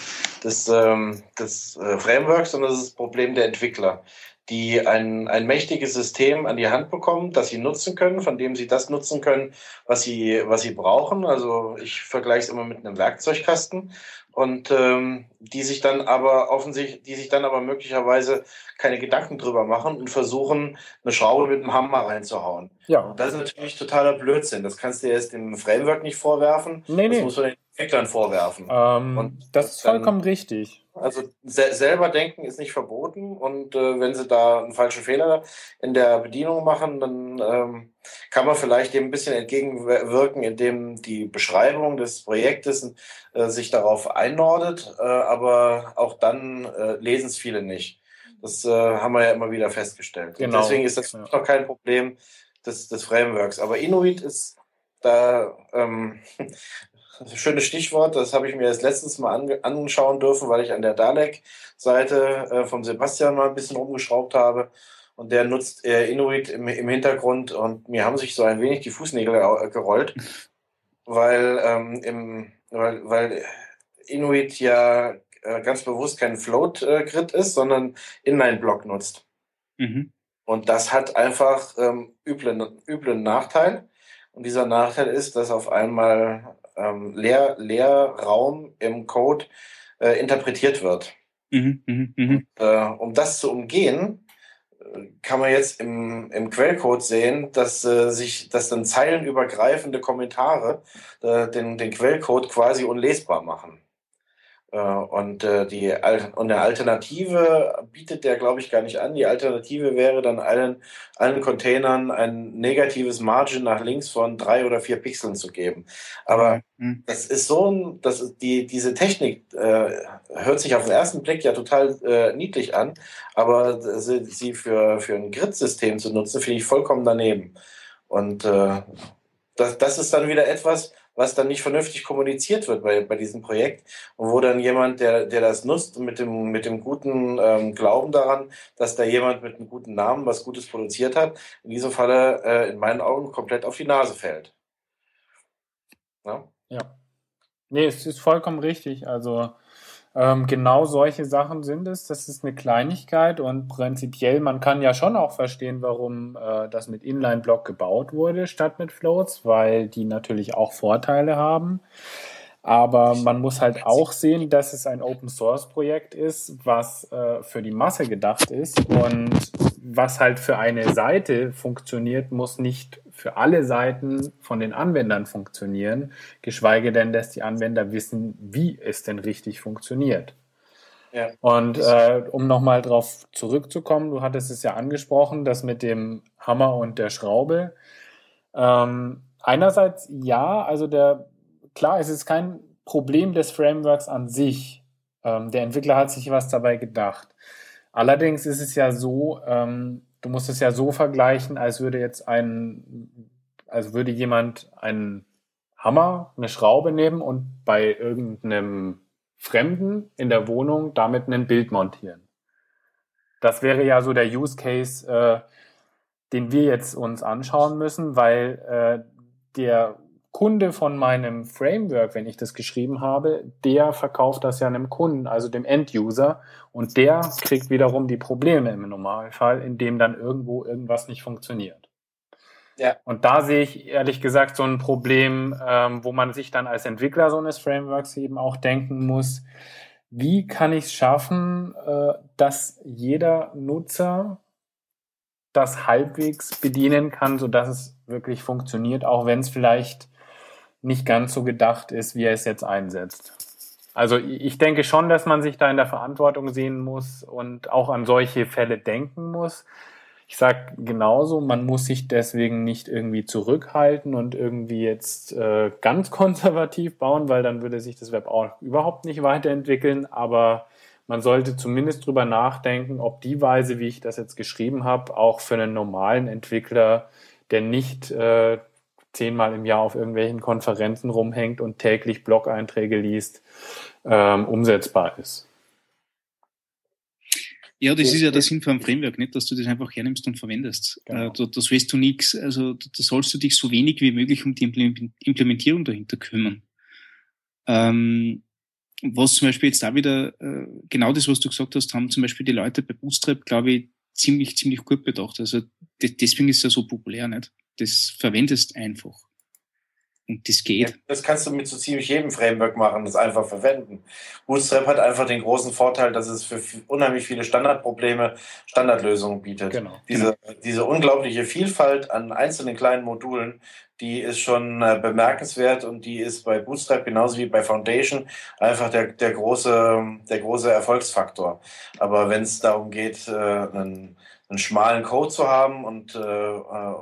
Speaker 2: des, ähm, des äh, Frameworks, sondern das ist das Problem der Entwickler die ein, ein mächtiges System an die Hand bekommen, das sie nutzen können, von dem sie das nutzen können, was sie, was sie brauchen. Also ich vergleiche es immer mit einem Werkzeugkasten und ähm, die sich dann aber offensichtlich, die sich dann aber möglicherweise keine Gedanken drüber machen und versuchen, eine Schraube mit einem Hammer reinzuhauen. Ja. Und das ist natürlich totaler Blödsinn. Das kannst du jetzt dem Framework nicht vorwerfen. Nee, das nee. muss man den Entwicklern vorwerfen.
Speaker 3: Ähm, und das ist vollkommen richtig.
Speaker 2: Also se selber denken ist nicht verboten und äh, wenn sie da einen falschen Fehler in der Bedienung machen, dann ähm, kann man vielleicht dem ein bisschen entgegenwirken, indem die Beschreibung des Projektes äh, sich darauf einnordet, äh, aber auch dann äh, lesen es viele nicht. Das äh, haben wir ja immer wieder festgestellt. Genau. deswegen ist das ja. noch kein Problem des, des Frameworks. Aber Inuit ist da ähm, schönes Stichwort, das habe ich mir jetzt letztens mal ange anschauen dürfen, weil ich an der Dalek-Seite äh, vom Sebastian mal ein bisschen rumgeschraubt habe. Und der nutzt äh, Inuit im, im Hintergrund und mir haben sich so ein wenig die Fußnägel gerollt, weil, ähm, im, weil, weil Inuit ja äh, ganz bewusst kein Float-Grid ist, sondern Inline-Block nutzt. Mhm. Und das hat einfach ähm, üblen, üblen Nachteil. Und dieser Nachteil ist, dass auf einmal ähm, Leer, Leerraum im Code äh, interpretiert wird. Mhm, mh, mh. Und, äh, um das zu umgehen, äh, kann man jetzt im, im Quellcode sehen, dass äh, sich, dass dann zeilenübergreifende Kommentare äh, den, den Quellcode quasi unlesbar machen. Äh, und, äh, die, und eine Alternative bietet der, glaube ich, gar nicht an. Die Alternative wäre dann allen, allen Containern ein negatives Margin nach links von drei oder vier Pixeln zu geben. Aber mhm. das ist so ein, das, die, diese Technik äh, hört sich auf den ersten Blick ja total äh, niedlich an, aber sie, sie für, für ein Grid-System zu nutzen, finde ich vollkommen daneben. Und äh, das, das ist dann wieder etwas, was dann nicht vernünftig kommuniziert wird bei, bei diesem Projekt und wo dann jemand, der, der das nutzt, mit dem, mit dem guten ähm, Glauben daran, dass da jemand mit einem guten Namen was Gutes produziert hat, in diesem Falle äh, in meinen Augen komplett auf die Nase fällt.
Speaker 3: Ja. ja. Nee, es ist vollkommen richtig. Also ähm, genau solche Sachen sind es. Das ist eine Kleinigkeit und prinzipiell, man kann ja schon auch verstehen, warum äh, das mit Inline-Block gebaut wurde statt mit Floats, weil die natürlich auch Vorteile haben. Aber man muss halt auch sehen, dass es ein Open Source Projekt ist, was äh, für die Masse gedacht ist und was halt für eine Seite funktioniert, muss nicht für alle Seiten von den Anwendern funktionieren, geschweige denn, dass die Anwender wissen, wie es denn richtig funktioniert. Ja. Und äh, um nochmal drauf zurückzukommen, du hattest es ja angesprochen, das mit dem Hammer und der Schraube. Ähm, einerseits ja, also der klar, es ist kein Problem des Frameworks an sich. Ähm, der Entwickler hat sich was dabei gedacht. Allerdings ist es ja so, ähm, du musst es ja so vergleichen, als würde jetzt ein, also würde jemand einen Hammer, eine Schraube nehmen und bei irgendeinem Fremden in der Wohnung damit ein Bild montieren. Das wäre ja so der Use Case, äh, den wir jetzt uns anschauen müssen, weil äh, der Kunde von meinem Framework, wenn ich das geschrieben habe, der verkauft das ja einem Kunden, also dem End-User, und der kriegt wiederum die Probleme im Normalfall, indem dann irgendwo irgendwas nicht funktioniert. Ja. Und da sehe ich ehrlich gesagt so ein Problem, ähm, wo man sich dann als Entwickler so eines Frameworks eben auch denken muss, wie kann ich es schaffen, äh, dass jeder Nutzer das halbwegs bedienen kann, sodass es wirklich funktioniert, auch wenn es vielleicht nicht ganz so gedacht ist, wie er es jetzt einsetzt. Also ich denke schon, dass man sich da in der Verantwortung sehen muss und auch an solche Fälle denken muss. Ich sage genauso, man muss sich deswegen nicht irgendwie zurückhalten und irgendwie jetzt äh, ganz konservativ bauen, weil dann würde sich das Web auch überhaupt nicht weiterentwickeln. Aber man sollte zumindest drüber nachdenken, ob die Weise, wie ich das jetzt geschrieben habe, auch für einen normalen Entwickler, der nicht äh, zehnmal im Jahr auf irgendwelchen Konferenzen rumhängt und täglich Blog-Einträge liest, ähm, umsetzbar ist.
Speaker 1: Ja, das ist ja der Sinn von einem Framework, nicht, dass du das einfach hernimmst und verwendest. Genau. Äh, da, da sollst du nichts, also da, da sollst du dich so wenig wie möglich um die Implementierung dahinter kümmern. Ähm, was zum Beispiel jetzt da wieder, äh, genau das, was du gesagt hast, haben zum Beispiel die Leute bei Bootstrap, glaube ich, ziemlich, ziemlich gut bedacht. Also deswegen ist er so populär, nicht? Das verwendest einfach. Und das geht. Ja,
Speaker 2: das kannst du mit so ziemlich jedem Framework machen, das einfach verwenden. Bootstrap hat einfach den großen Vorteil, dass es für unheimlich viele Standardprobleme Standardlösungen bietet. Genau. Diese, genau. diese unglaubliche Vielfalt an einzelnen kleinen Modulen, die ist schon äh, bemerkenswert und die ist bei Bootstrap genauso wie bei Foundation einfach der, der, große, der große Erfolgsfaktor. Aber wenn es darum geht, äh, einen, einen schmalen Code zu haben und äh, äh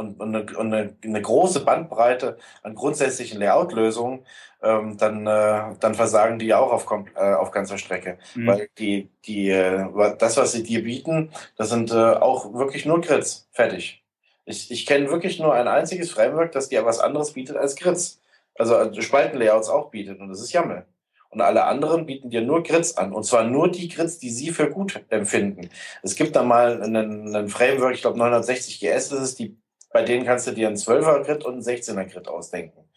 Speaker 2: und, und, eine, und eine, eine, große Bandbreite an grundsätzlichen Layout-Lösungen, ähm, dann, äh, dann versagen die auch auf, äh, auf ganzer Strecke. Mhm. Weil die, die, äh, das, was sie dir bieten, das sind äh, auch wirklich nur Grids. Fertig. Ich, ich kenne wirklich nur ein einziges Framework, das dir was anderes bietet als Grids. Also, also Spaltenlayouts auch bietet und das ist YAML. Und alle anderen bieten dir nur Grids an. Und zwar nur die Grids, die sie für gut empfinden. Es gibt da mal einen, einen Framework, ich glaube 960 GS ist es, die bei denen kannst du dir einen 12er Grid und einen 16er Grid ausdenken.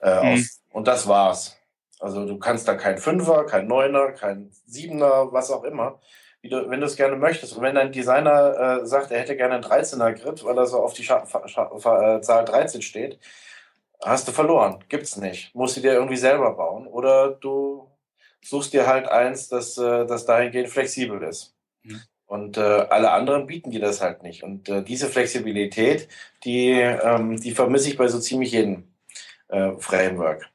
Speaker 2: Äh, mhm. aus, und das war's. Also du kannst da kein 5er, kein 9er, kein 7er, was auch immer, du, wenn du es gerne möchtest. Und wenn dein Designer äh, sagt, er hätte gerne einen 13er Grid, weil er so auf die Scha äh, Zahl 13 steht, hast du verloren. Gibt's nicht. Musst du dir irgendwie selber bauen. Oder du suchst dir halt eins, das, äh, das dahingehend flexibel ist. Mhm. Und äh, alle anderen bieten dir das halt nicht. Und äh, diese Flexibilität, die, ähm, die vermisse ich bei so ziemlich jedem äh, Framework.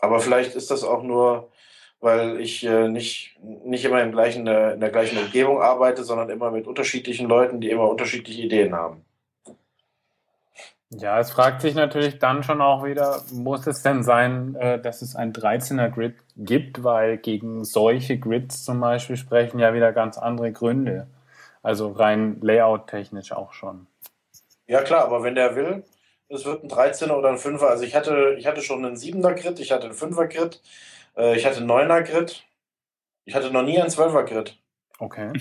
Speaker 2: Aber vielleicht ist das auch nur, weil ich äh, nicht, nicht immer im gleichen, äh, in der gleichen Umgebung arbeite, sondern immer mit unterschiedlichen Leuten, die immer unterschiedliche Ideen haben.
Speaker 3: Ja, es fragt sich natürlich dann schon auch wieder, muss es denn sein, äh, dass es ein 13er Grid gibt, weil gegen solche Grids zum Beispiel sprechen ja wieder ganz andere Gründe. Also rein layout-technisch auch schon.
Speaker 2: Ja klar, aber wenn der will, es wird ein 13er oder ein 5er. Also ich hatte, ich hatte schon einen 7er Grid, ich hatte einen 5er Grid, äh, ich hatte einen 9er Grid. Ich hatte noch nie einen 12er Grid.
Speaker 3: Okay.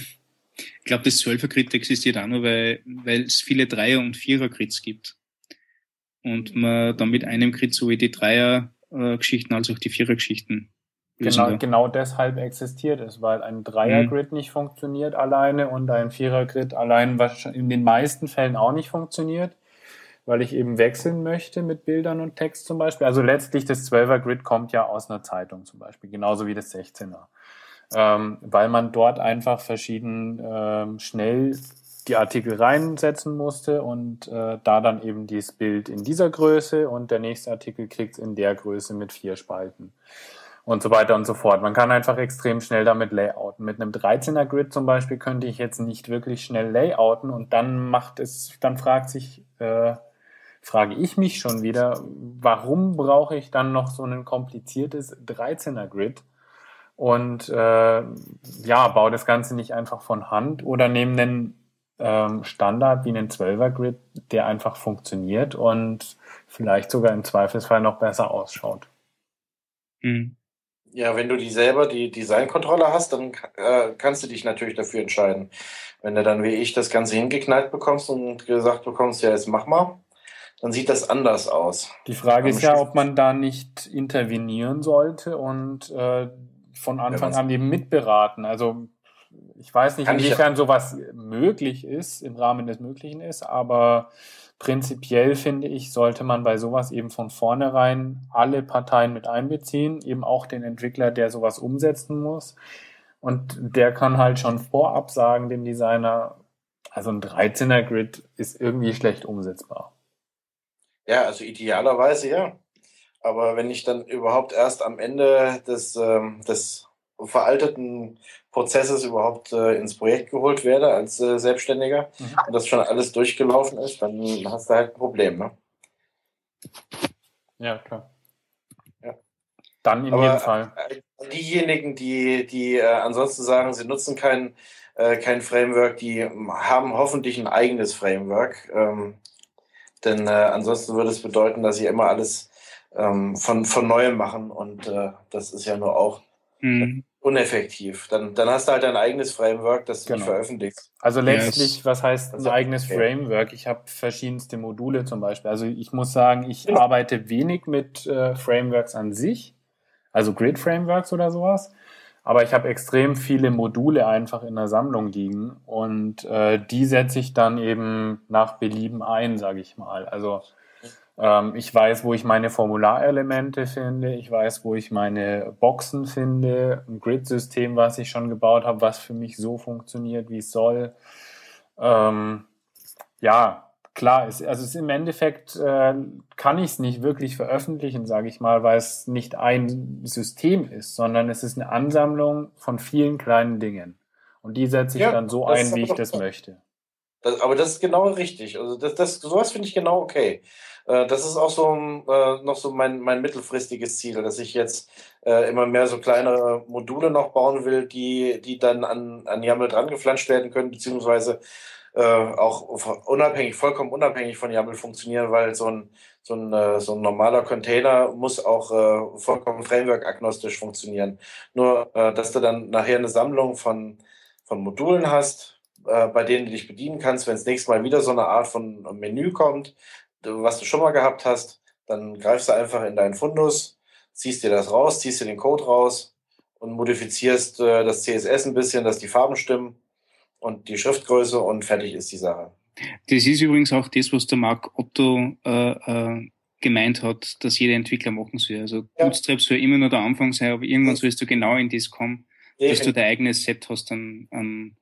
Speaker 1: Ich glaube, das 12er Grid existiert auch nur, weil, weil es viele 3er und 4er Grids gibt. Und man dann mit einem Grid sowohl die Dreier-Geschichten als auch die Vierer-Geschichten
Speaker 3: Genau, genau deshalb existiert es, weil ein Dreier-Grid mhm. nicht funktioniert alleine und ein Vierer-Grid allein in den meisten Fällen auch nicht funktioniert. weil ich eben wechseln möchte mit Bildern und Text zum Beispiel. Also letztlich das 12er Grid kommt ja aus einer Zeitung zum Beispiel, genauso wie das 16er. Ähm, weil man dort einfach verschieden ähm, schnell die Artikel reinsetzen musste und äh, da dann eben dieses Bild in dieser Größe und der nächste Artikel kriegt es in der Größe mit vier Spalten und so weiter und so fort. Man kann einfach extrem schnell damit layouten. Mit einem 13er Grid zum Beispiel könnte ich jetzt nicht wirklich schnell layouten und dann macht es, dann fragt sich, äh, frage ich mich schon wieder, warum brauche ich dann noch so ein kompliziertes 13er Grid? Und äh, ja, baue das Ganze nicht einfach von Hand oder nehme einen ähm, Standard wie einen 12er Grid, der einfach funktioniert und vielleicht sogar im Zweifelsfall noch besser ausschaut.
Speaker 2: Mhm. Ja, wenn du die selber die Designkontrolle hast, dann äh, kannst du dich natürlich dafür entscheiden. Wenn du dann wie ich das Ganze hingeknallt bekommst und gesagt bekommst, ja, jetzt mach mal, dann sieht das anders aus.
Speaker 3: Die Frage ist ja, ob man da nicht intervenieren sollte und äh, von Anfang an eben mitberaten. Also ich weiß nicht, inwiefern sowas möglich ist, im Rahmen des Möglichen ist, aber prinzipiell finde ich, sollte man bei sowas eben von vornherein alle Parteien mit einbeziehen, eben auch den Entwickler, der sowas umsetzen muss. Und der kann halt schon vorab sagen, dem Designer, also ein 13er Grid ist irgendwie schlecht umsetzbar.
Speaker 2: Ja, also idealerweise ja. Aber wenn ich dann überhaupt erst am Ende des, ähm, des veralteten Prozesses überhaupt äh, ins Projekt geholt werde als äh, Selbstständiger mhm. und das schon alles durchgelaufen ist, dann hast du halt ein Problem. Ne?
Speaker 3: Ja, klar. Ja. Dann in
Speaker 2: Aber
Speaker 3: jedem Fall.
Speaker 2: Äh, diejenigen, die, die äh, ansonsten sagen, sie nutzen kein, äh, kein Framework, die haben hoffentlich ein eigenes Framework. Ähm, denn äh, ansonsten würde es bedeuten, dass sie immer alles ähm, von, von neuem machen und äh, das ist ja nur auch mhm uneffektiv. Dann, dann hast du halt dein eigenes Framework, das du genau. nicht veröffentlichst.
Speaker 3: Also letztlich, yes. was heißt ein eigenes okay. Framework? Ich habe verschiedenste Module zum Beispiel. Also ich muss sagen, ich genau. arbeite wenig mit äh, Frameworks an sich, also Grid-Frameworks oder sowas. Aber ich habe extrem viele Module einfach in der Sammlung liegen und äh, die setze ich dann eben nach Belieben ein, sage ich mal. Also ich weiß, wo ich meine Formularelemente finde. Ich weiß, wo ich meine Boxen finde. Ein Grid-System, was ich schon gebaut habe, was für mich so funktioniert, wie es soll. Ähm, ja, klar, es, also es im Endeffekt äh, kann ich es nicht wirklich veröffentlichen, sage ich mal, weil es nicht ein System ist, sondern es ist eine Ansammlung von vielen kleinen Dingen. Und die setze ich ja, dann so ein, wie ich das möchte.
Speaker 2: Das, aber das ist genau richtig. Also das, das sowas finde ich genau okay. Äh, das ist auch so äh, noch so mein, mein mittelfristiges Ziel, dass ich jetzt äh, immer mehr so kleine Module noch bauen will, die, die dann an, an YAML dran geflanscht werden können, beziehungsweise äh, auch unabhängig, vollkommen unabhängig von YAML funktionieren, weil so ein, so ein, äh, so ein normaler Container muss auch äh, vollkommen framework-agnostisch funktionieren. Nur, äh, dass du dann nachher eine Sammlung von, von Modulen hast, äh, bei denen du dich bedienen kannst, wenn es nächstes Mal wieder so eine Art von Menü kommt, was du schon mal gehabt hast, dann greifst du einfach in deinen Fundus, ziehst dir das raus, ziehst dir den Code raus und modifizierst äh, das CSS ein bisschen, dass die Farben stimmen und die Schriftgröße und fertig ist die Sache.
Speaker 1: Das ist übrigens auch das, was der Marc Otto äh, äh, gemeint hat, dass jeder Entwickler machen soll. Also ja. Bootstrap soll immer nur der Anfang sein, aber irgendwann sollst du genau in das kommen, dass du dein eigenes Set hast an, an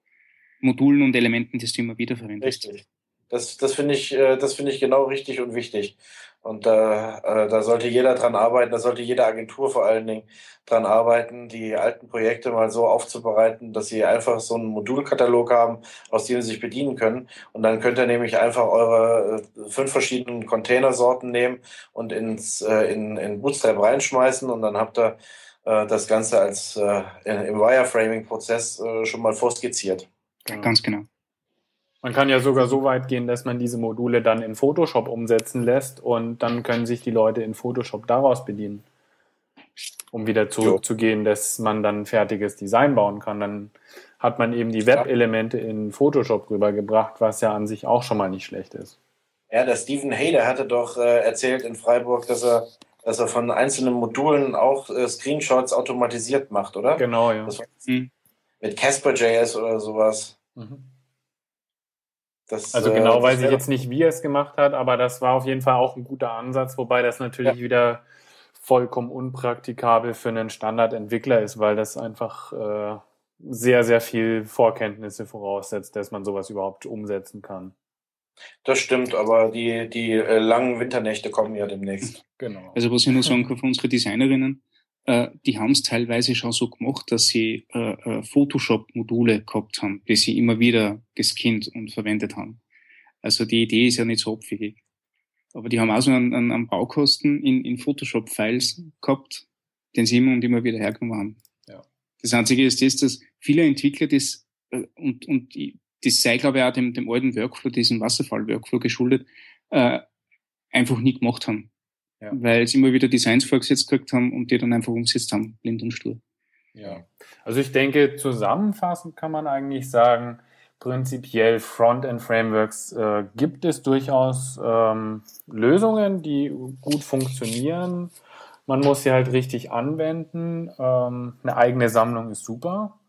Speaker 1: Modulen und Elementen, die du immer wieder verwendest.
Speaker 2: Richtig. Das, das finde ich, äh, das finde ich genau richtig und wichtig. Und da, äh, da sollte jeder dran arbeiten, da sollte jede Agentur vor allen Dingen dran arbeiten, die alten Projekte mal so aufzubereiten, dass sie einfach so einen Modulkatalog haben, aus dem sie sich bedienen können. Und dann könnt ihr nämlich einfach eure äh, fünf verschiedenen Containersorten nehmen und ins, in, in Bootstrap reinschmeißen und dann habt ihr das Ganze als im Wireframing-Prozess schon mal vorskizziert.
Speaker 1: Ganz genau.
Speaker 3: Man kann ja sogar so weit gehen, dass man diese Module dann in Photoshop umsetzen lässt und dann können sich die Leute in Photoshop daraus bedienen. Um wieder zurückzugehen, dass man dann ein fertiges Design bauen kann. Dann hat man eben die Web-Elemente in Photoshop rübergebracht, was ja an sich auch schon mal nicht schlecht ist.
Speaker 2: Ja, der Stephen Hayder hatte doch äh, erzählt in Freiburg, dass er, dass er von einzelnen Modulen auch äh, Screenshots automatisiert macht, oder?
Speaker 3: Genau, ja.
Speaker 2: Mhm. Mit Casper.js oder sowas. Mhm.
Speaker 3: Das, also genau äh, weiß ich jetzt nicht, wie er es gemacht hat, aber das war auf jeden Fall auch ein guter Ansatz, wobei das natürlich ja. wieder vollkommen unpraktikabel für einen Standardentwickler ist, weil das einfach äh, sehr, sehr viel Vorkenntnisse voraussetzt, dass man sowas überhaupt umsetzen kann.
Speaker 2: Das stimmt, aber die, die äh, langen Winternächte kommen ja demnächst.
Speaker 1: Genau. Also was ich nur sagen kann für unsere Designerinnen, äh, die haben es teilweise schon so gemacht, dass sie äh, äh, Photoshop-Module gehabt haben, die sie immer wieder gescannt und verwendet haben. Also die Idee ist ja nicht so abwegig. Aber die haben auch so einen, einen, einen Baukosten in, in Photoshop-Files gehabt, den sie immer und immer wieder hergenommen haben. Ja. Das Einzige ist das, dass viele Entwickler das, äh, und, und das sei, glaube ich, auch dem, dem alten Workflow, diesem Wasserfall-Workflow geschuldet, äh, einfach nie gemacht haben. Ja. Weil sie immer wieder Designs vorgesetzt gekriegt haben und die dann einfach umgesetzt haben, blind und stur.
Speaker 3: Ja, also ich denke, zusammenfassend kann man eigentlich sagen, prinzipiell Frontend-Frameworks äh, gibt es durchaus ähm, Lösungen, die gut funktionieren. Man muss sie halt richtig anwenden. Ähm, eine eigene Sammlung ist super.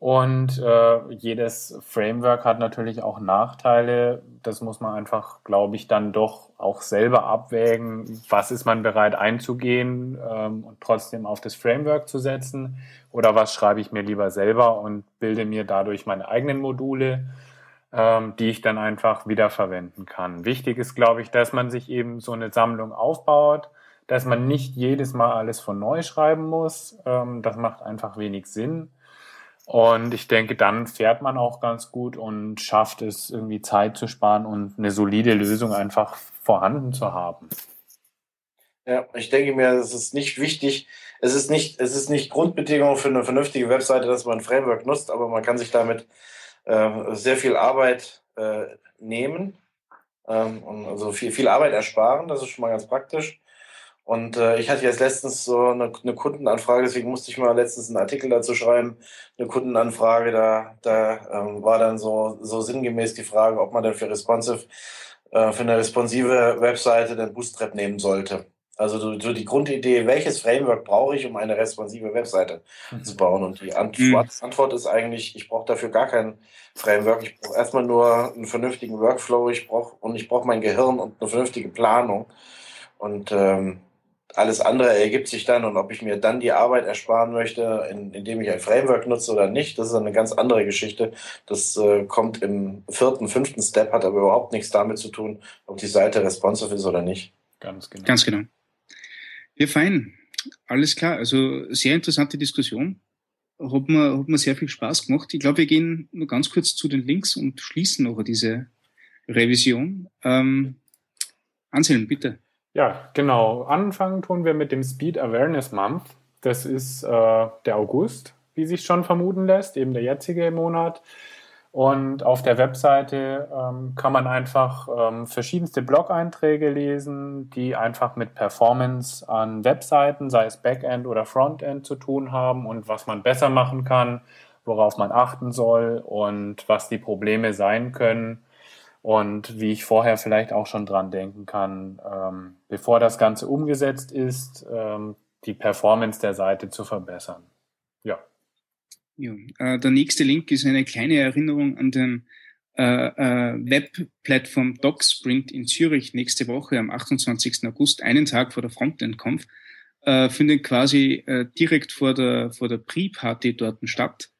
Speaker 3: Und äh, jedes Framework hat natürlich auch Nachteile. Das muss man einfach, glaube ich, dann doch auch selber abwägen. Was ist man bereit einzugehen ähm, und trotzdem auf das Framework zu setzen? Oder was schreibe ich mir lieber selber und bilde mir dadurch meine eigenen Module, ähm, die ich dann einfach wiederverwenden kann. Wichtig ist, glaube ich, dass man sich eben so eine Sammlung aufbaut, dass man nicht jedes Mal alles von neu schreiben muss. Ähm, das macht einfach wenig Sinn und ich denke, dann fährt man auch ganz gut und schafft es, irgendwie Zeit zu sparen und eine solide Lösung einfach vorhanden zu haben.
Speaker 2: Ja, ich denke mir, es ist nicht wichtig, es ist nicht, es ist nicht Grundbedingung für eine vernünftige Webseite, dass man ein Framework nutzt, aber man kann sich damit äh, sehr viel Arbeit äh, nehmen ähm, und also viel, viel Arbeit ersparen. Das ist schon mal ganz praktisch. Und äh, ich hatte jetzt letztens so eine, eine, Kundenanfrage, deswegen musste ich mal letztens einen Artikel dazu schreiben, eine Kundenanfrage, da, da ähm, war dann so, so sinngemäß die Frage, ob man denn für responsive, äh, für eine responsive Webseite den Bootstrap nehmen sollte. Also so, so die Grundidee, welches Framework brauche ich, um eine responsive Webseite mhm. zu bauen? Und die Antwort, mhm. Antwort ist eigentlich, ich brauche dafür gar kein Framework. Ich brauche erstmal nur einen vernünftigen Workflow. Ich brauche und ich brauche mein Gehirn und eine vernünftige Planung. Und ähm, alles andere ergibt sich dann und ob ich mir dann die Arbeit ersparen möchte, in, indem ich ein Framework nutze oder nicht, das ist eine ganz andere Geschichte. Das äh, kommt im vierten, fünften Step, hat aber überhaupt nichts damit zu tun, ob die Seite responsive ist oder nicht.
Speaker 1: Ganz genau. Ganz genau. Ja, fein. Alles klar. Also sehr interessante Diskussion. Hat mir, hat mir sehr viel Spaß gemacht. Ich glaube, wir gehen nur ganz kurz zu den Links und schließen noch diese Revision. Ähm, Anselm, bitte.
Speaker 3: Ja, genau. Anfangen tun wir mit dem Speed Awareness Month. Das ist äh, der August, wie sich schon vermuten lässt, eben der jetzige Monat. Und auf der Webseite ähm, kann man einfach ähm, verschiedenste Blog-Einträge lesen, die einfach mit Performance an Webseiten, sei es Backend oder Frontend, zu tun haben und was man besser machen kann, worauf man achten soll und was die Probleme sein können und wie ich vorher vielleicht auch schon dran denken kann, ähm, bevor das Ganze umgesetzt ist, ähm, die Performance der Seite zu verbessern. Ja.
Speaker 1: ja äh, der nächste Link ist eine kleine Erinnerung an den äh, äh, Web-Plattform DocSprint in Zürich nächste Woche am 28. August, einen Tag vor der Frontend-Conf, äh, findet quasi äh, direkt vor der, vor der Pre-Party dort statt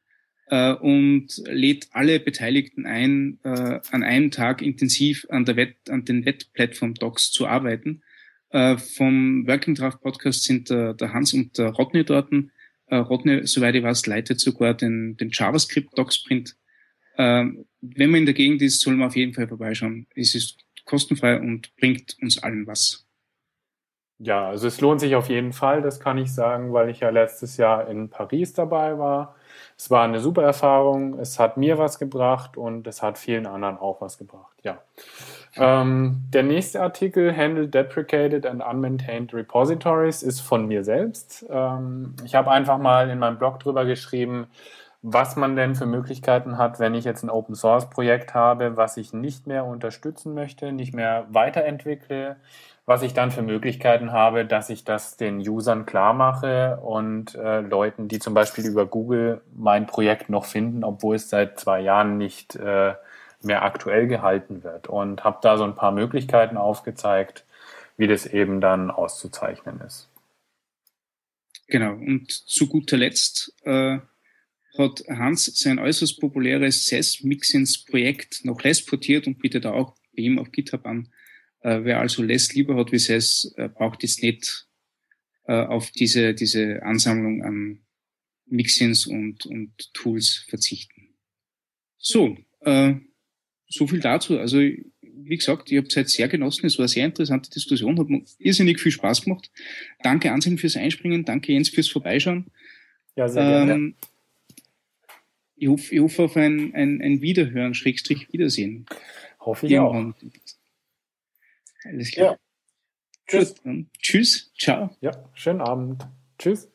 Speaker 1: äh, und lädt alle Beteiligten ein, äh, an einem Tag intensiv an, der Wett, an den Wettplattform-Docs zu arbeiten. Äh, vom Working Draft Podcast sind der, der Hans und der Rodney dort. Äh, Rodney, soweit ich weiß, leitet sogar den, den JavaScript Docsprint. Äh, wenn man in der Gegend ist, soll man auf jeden Fall vorbeischauen. Es ist kostenfrei und bringt uns allen was.
Speaker 3: Ja, also es lohnt sich auf jeden Fall, das kann ich sagen, weil ich ja letztes Jahr in Paris dabei war es war eine super Erfahrung, es hat mir was gebracht und es hat vielen anderen auch was gebracht. Ja. Ähm, der nächste Artikel, Handle Deprecated and Unmaintained Repositories, ist von mir selbst. Ähm, ich habe einfach mal in meinem Blog drüber geschrieben, was man denn für Möglichkeiten hat, wenn ich jetzt ein Open Source Projekt habe, was ich nicht mehr unterstützen möchte, nicht mehr weiterentwickle, was ich dann für Möglichkeiten habe, dass ich das den Usern klar mache und äh, Leuten, die zum Beispiel über Google mein Projekt noch finden, obwohl es seit zwei Jahren nicht äh, mehr aktuell gehalten wird und habe da so ein paar Möglichkeiten aufgezeigt, wie das eben dann auszuzeichnen ist.
Speaker 1: Genau, und zu guter Letzt äh, hat Hans sein äußerst populäres SES-Mixins-Projekt noch Les portiert und bietet auch bei ihm auf GitHub an. Äh, wer also Les lieber hat wie SES, äh, braucht jetzt nicht äh, auf diese, diese Ansammlung an Mixins und, und Tools verzichten. So, äh, so viel dazu. Also wie gesagt, ich habe Zeit sehr genossen. Es war eine sehr interessante Diskussion, hat mir irrsinnig viel Spaß gemacht. Danke Anselm fürs Einspringen, danke Jens fürs Vorbeischauen. Ja, sehr gerne. Ähm, ich hoffe, ich hoffe auf ein, ein, ein Wiederhören, Schrägstrich Wiedersehen.
Speaker 3: Hoffe ich auch.
Speaker 1: Alles klar. Ja. Tschüss. Tschüss. Ciao.
Speaker 3: Ja, schönen Abend. Tschüss.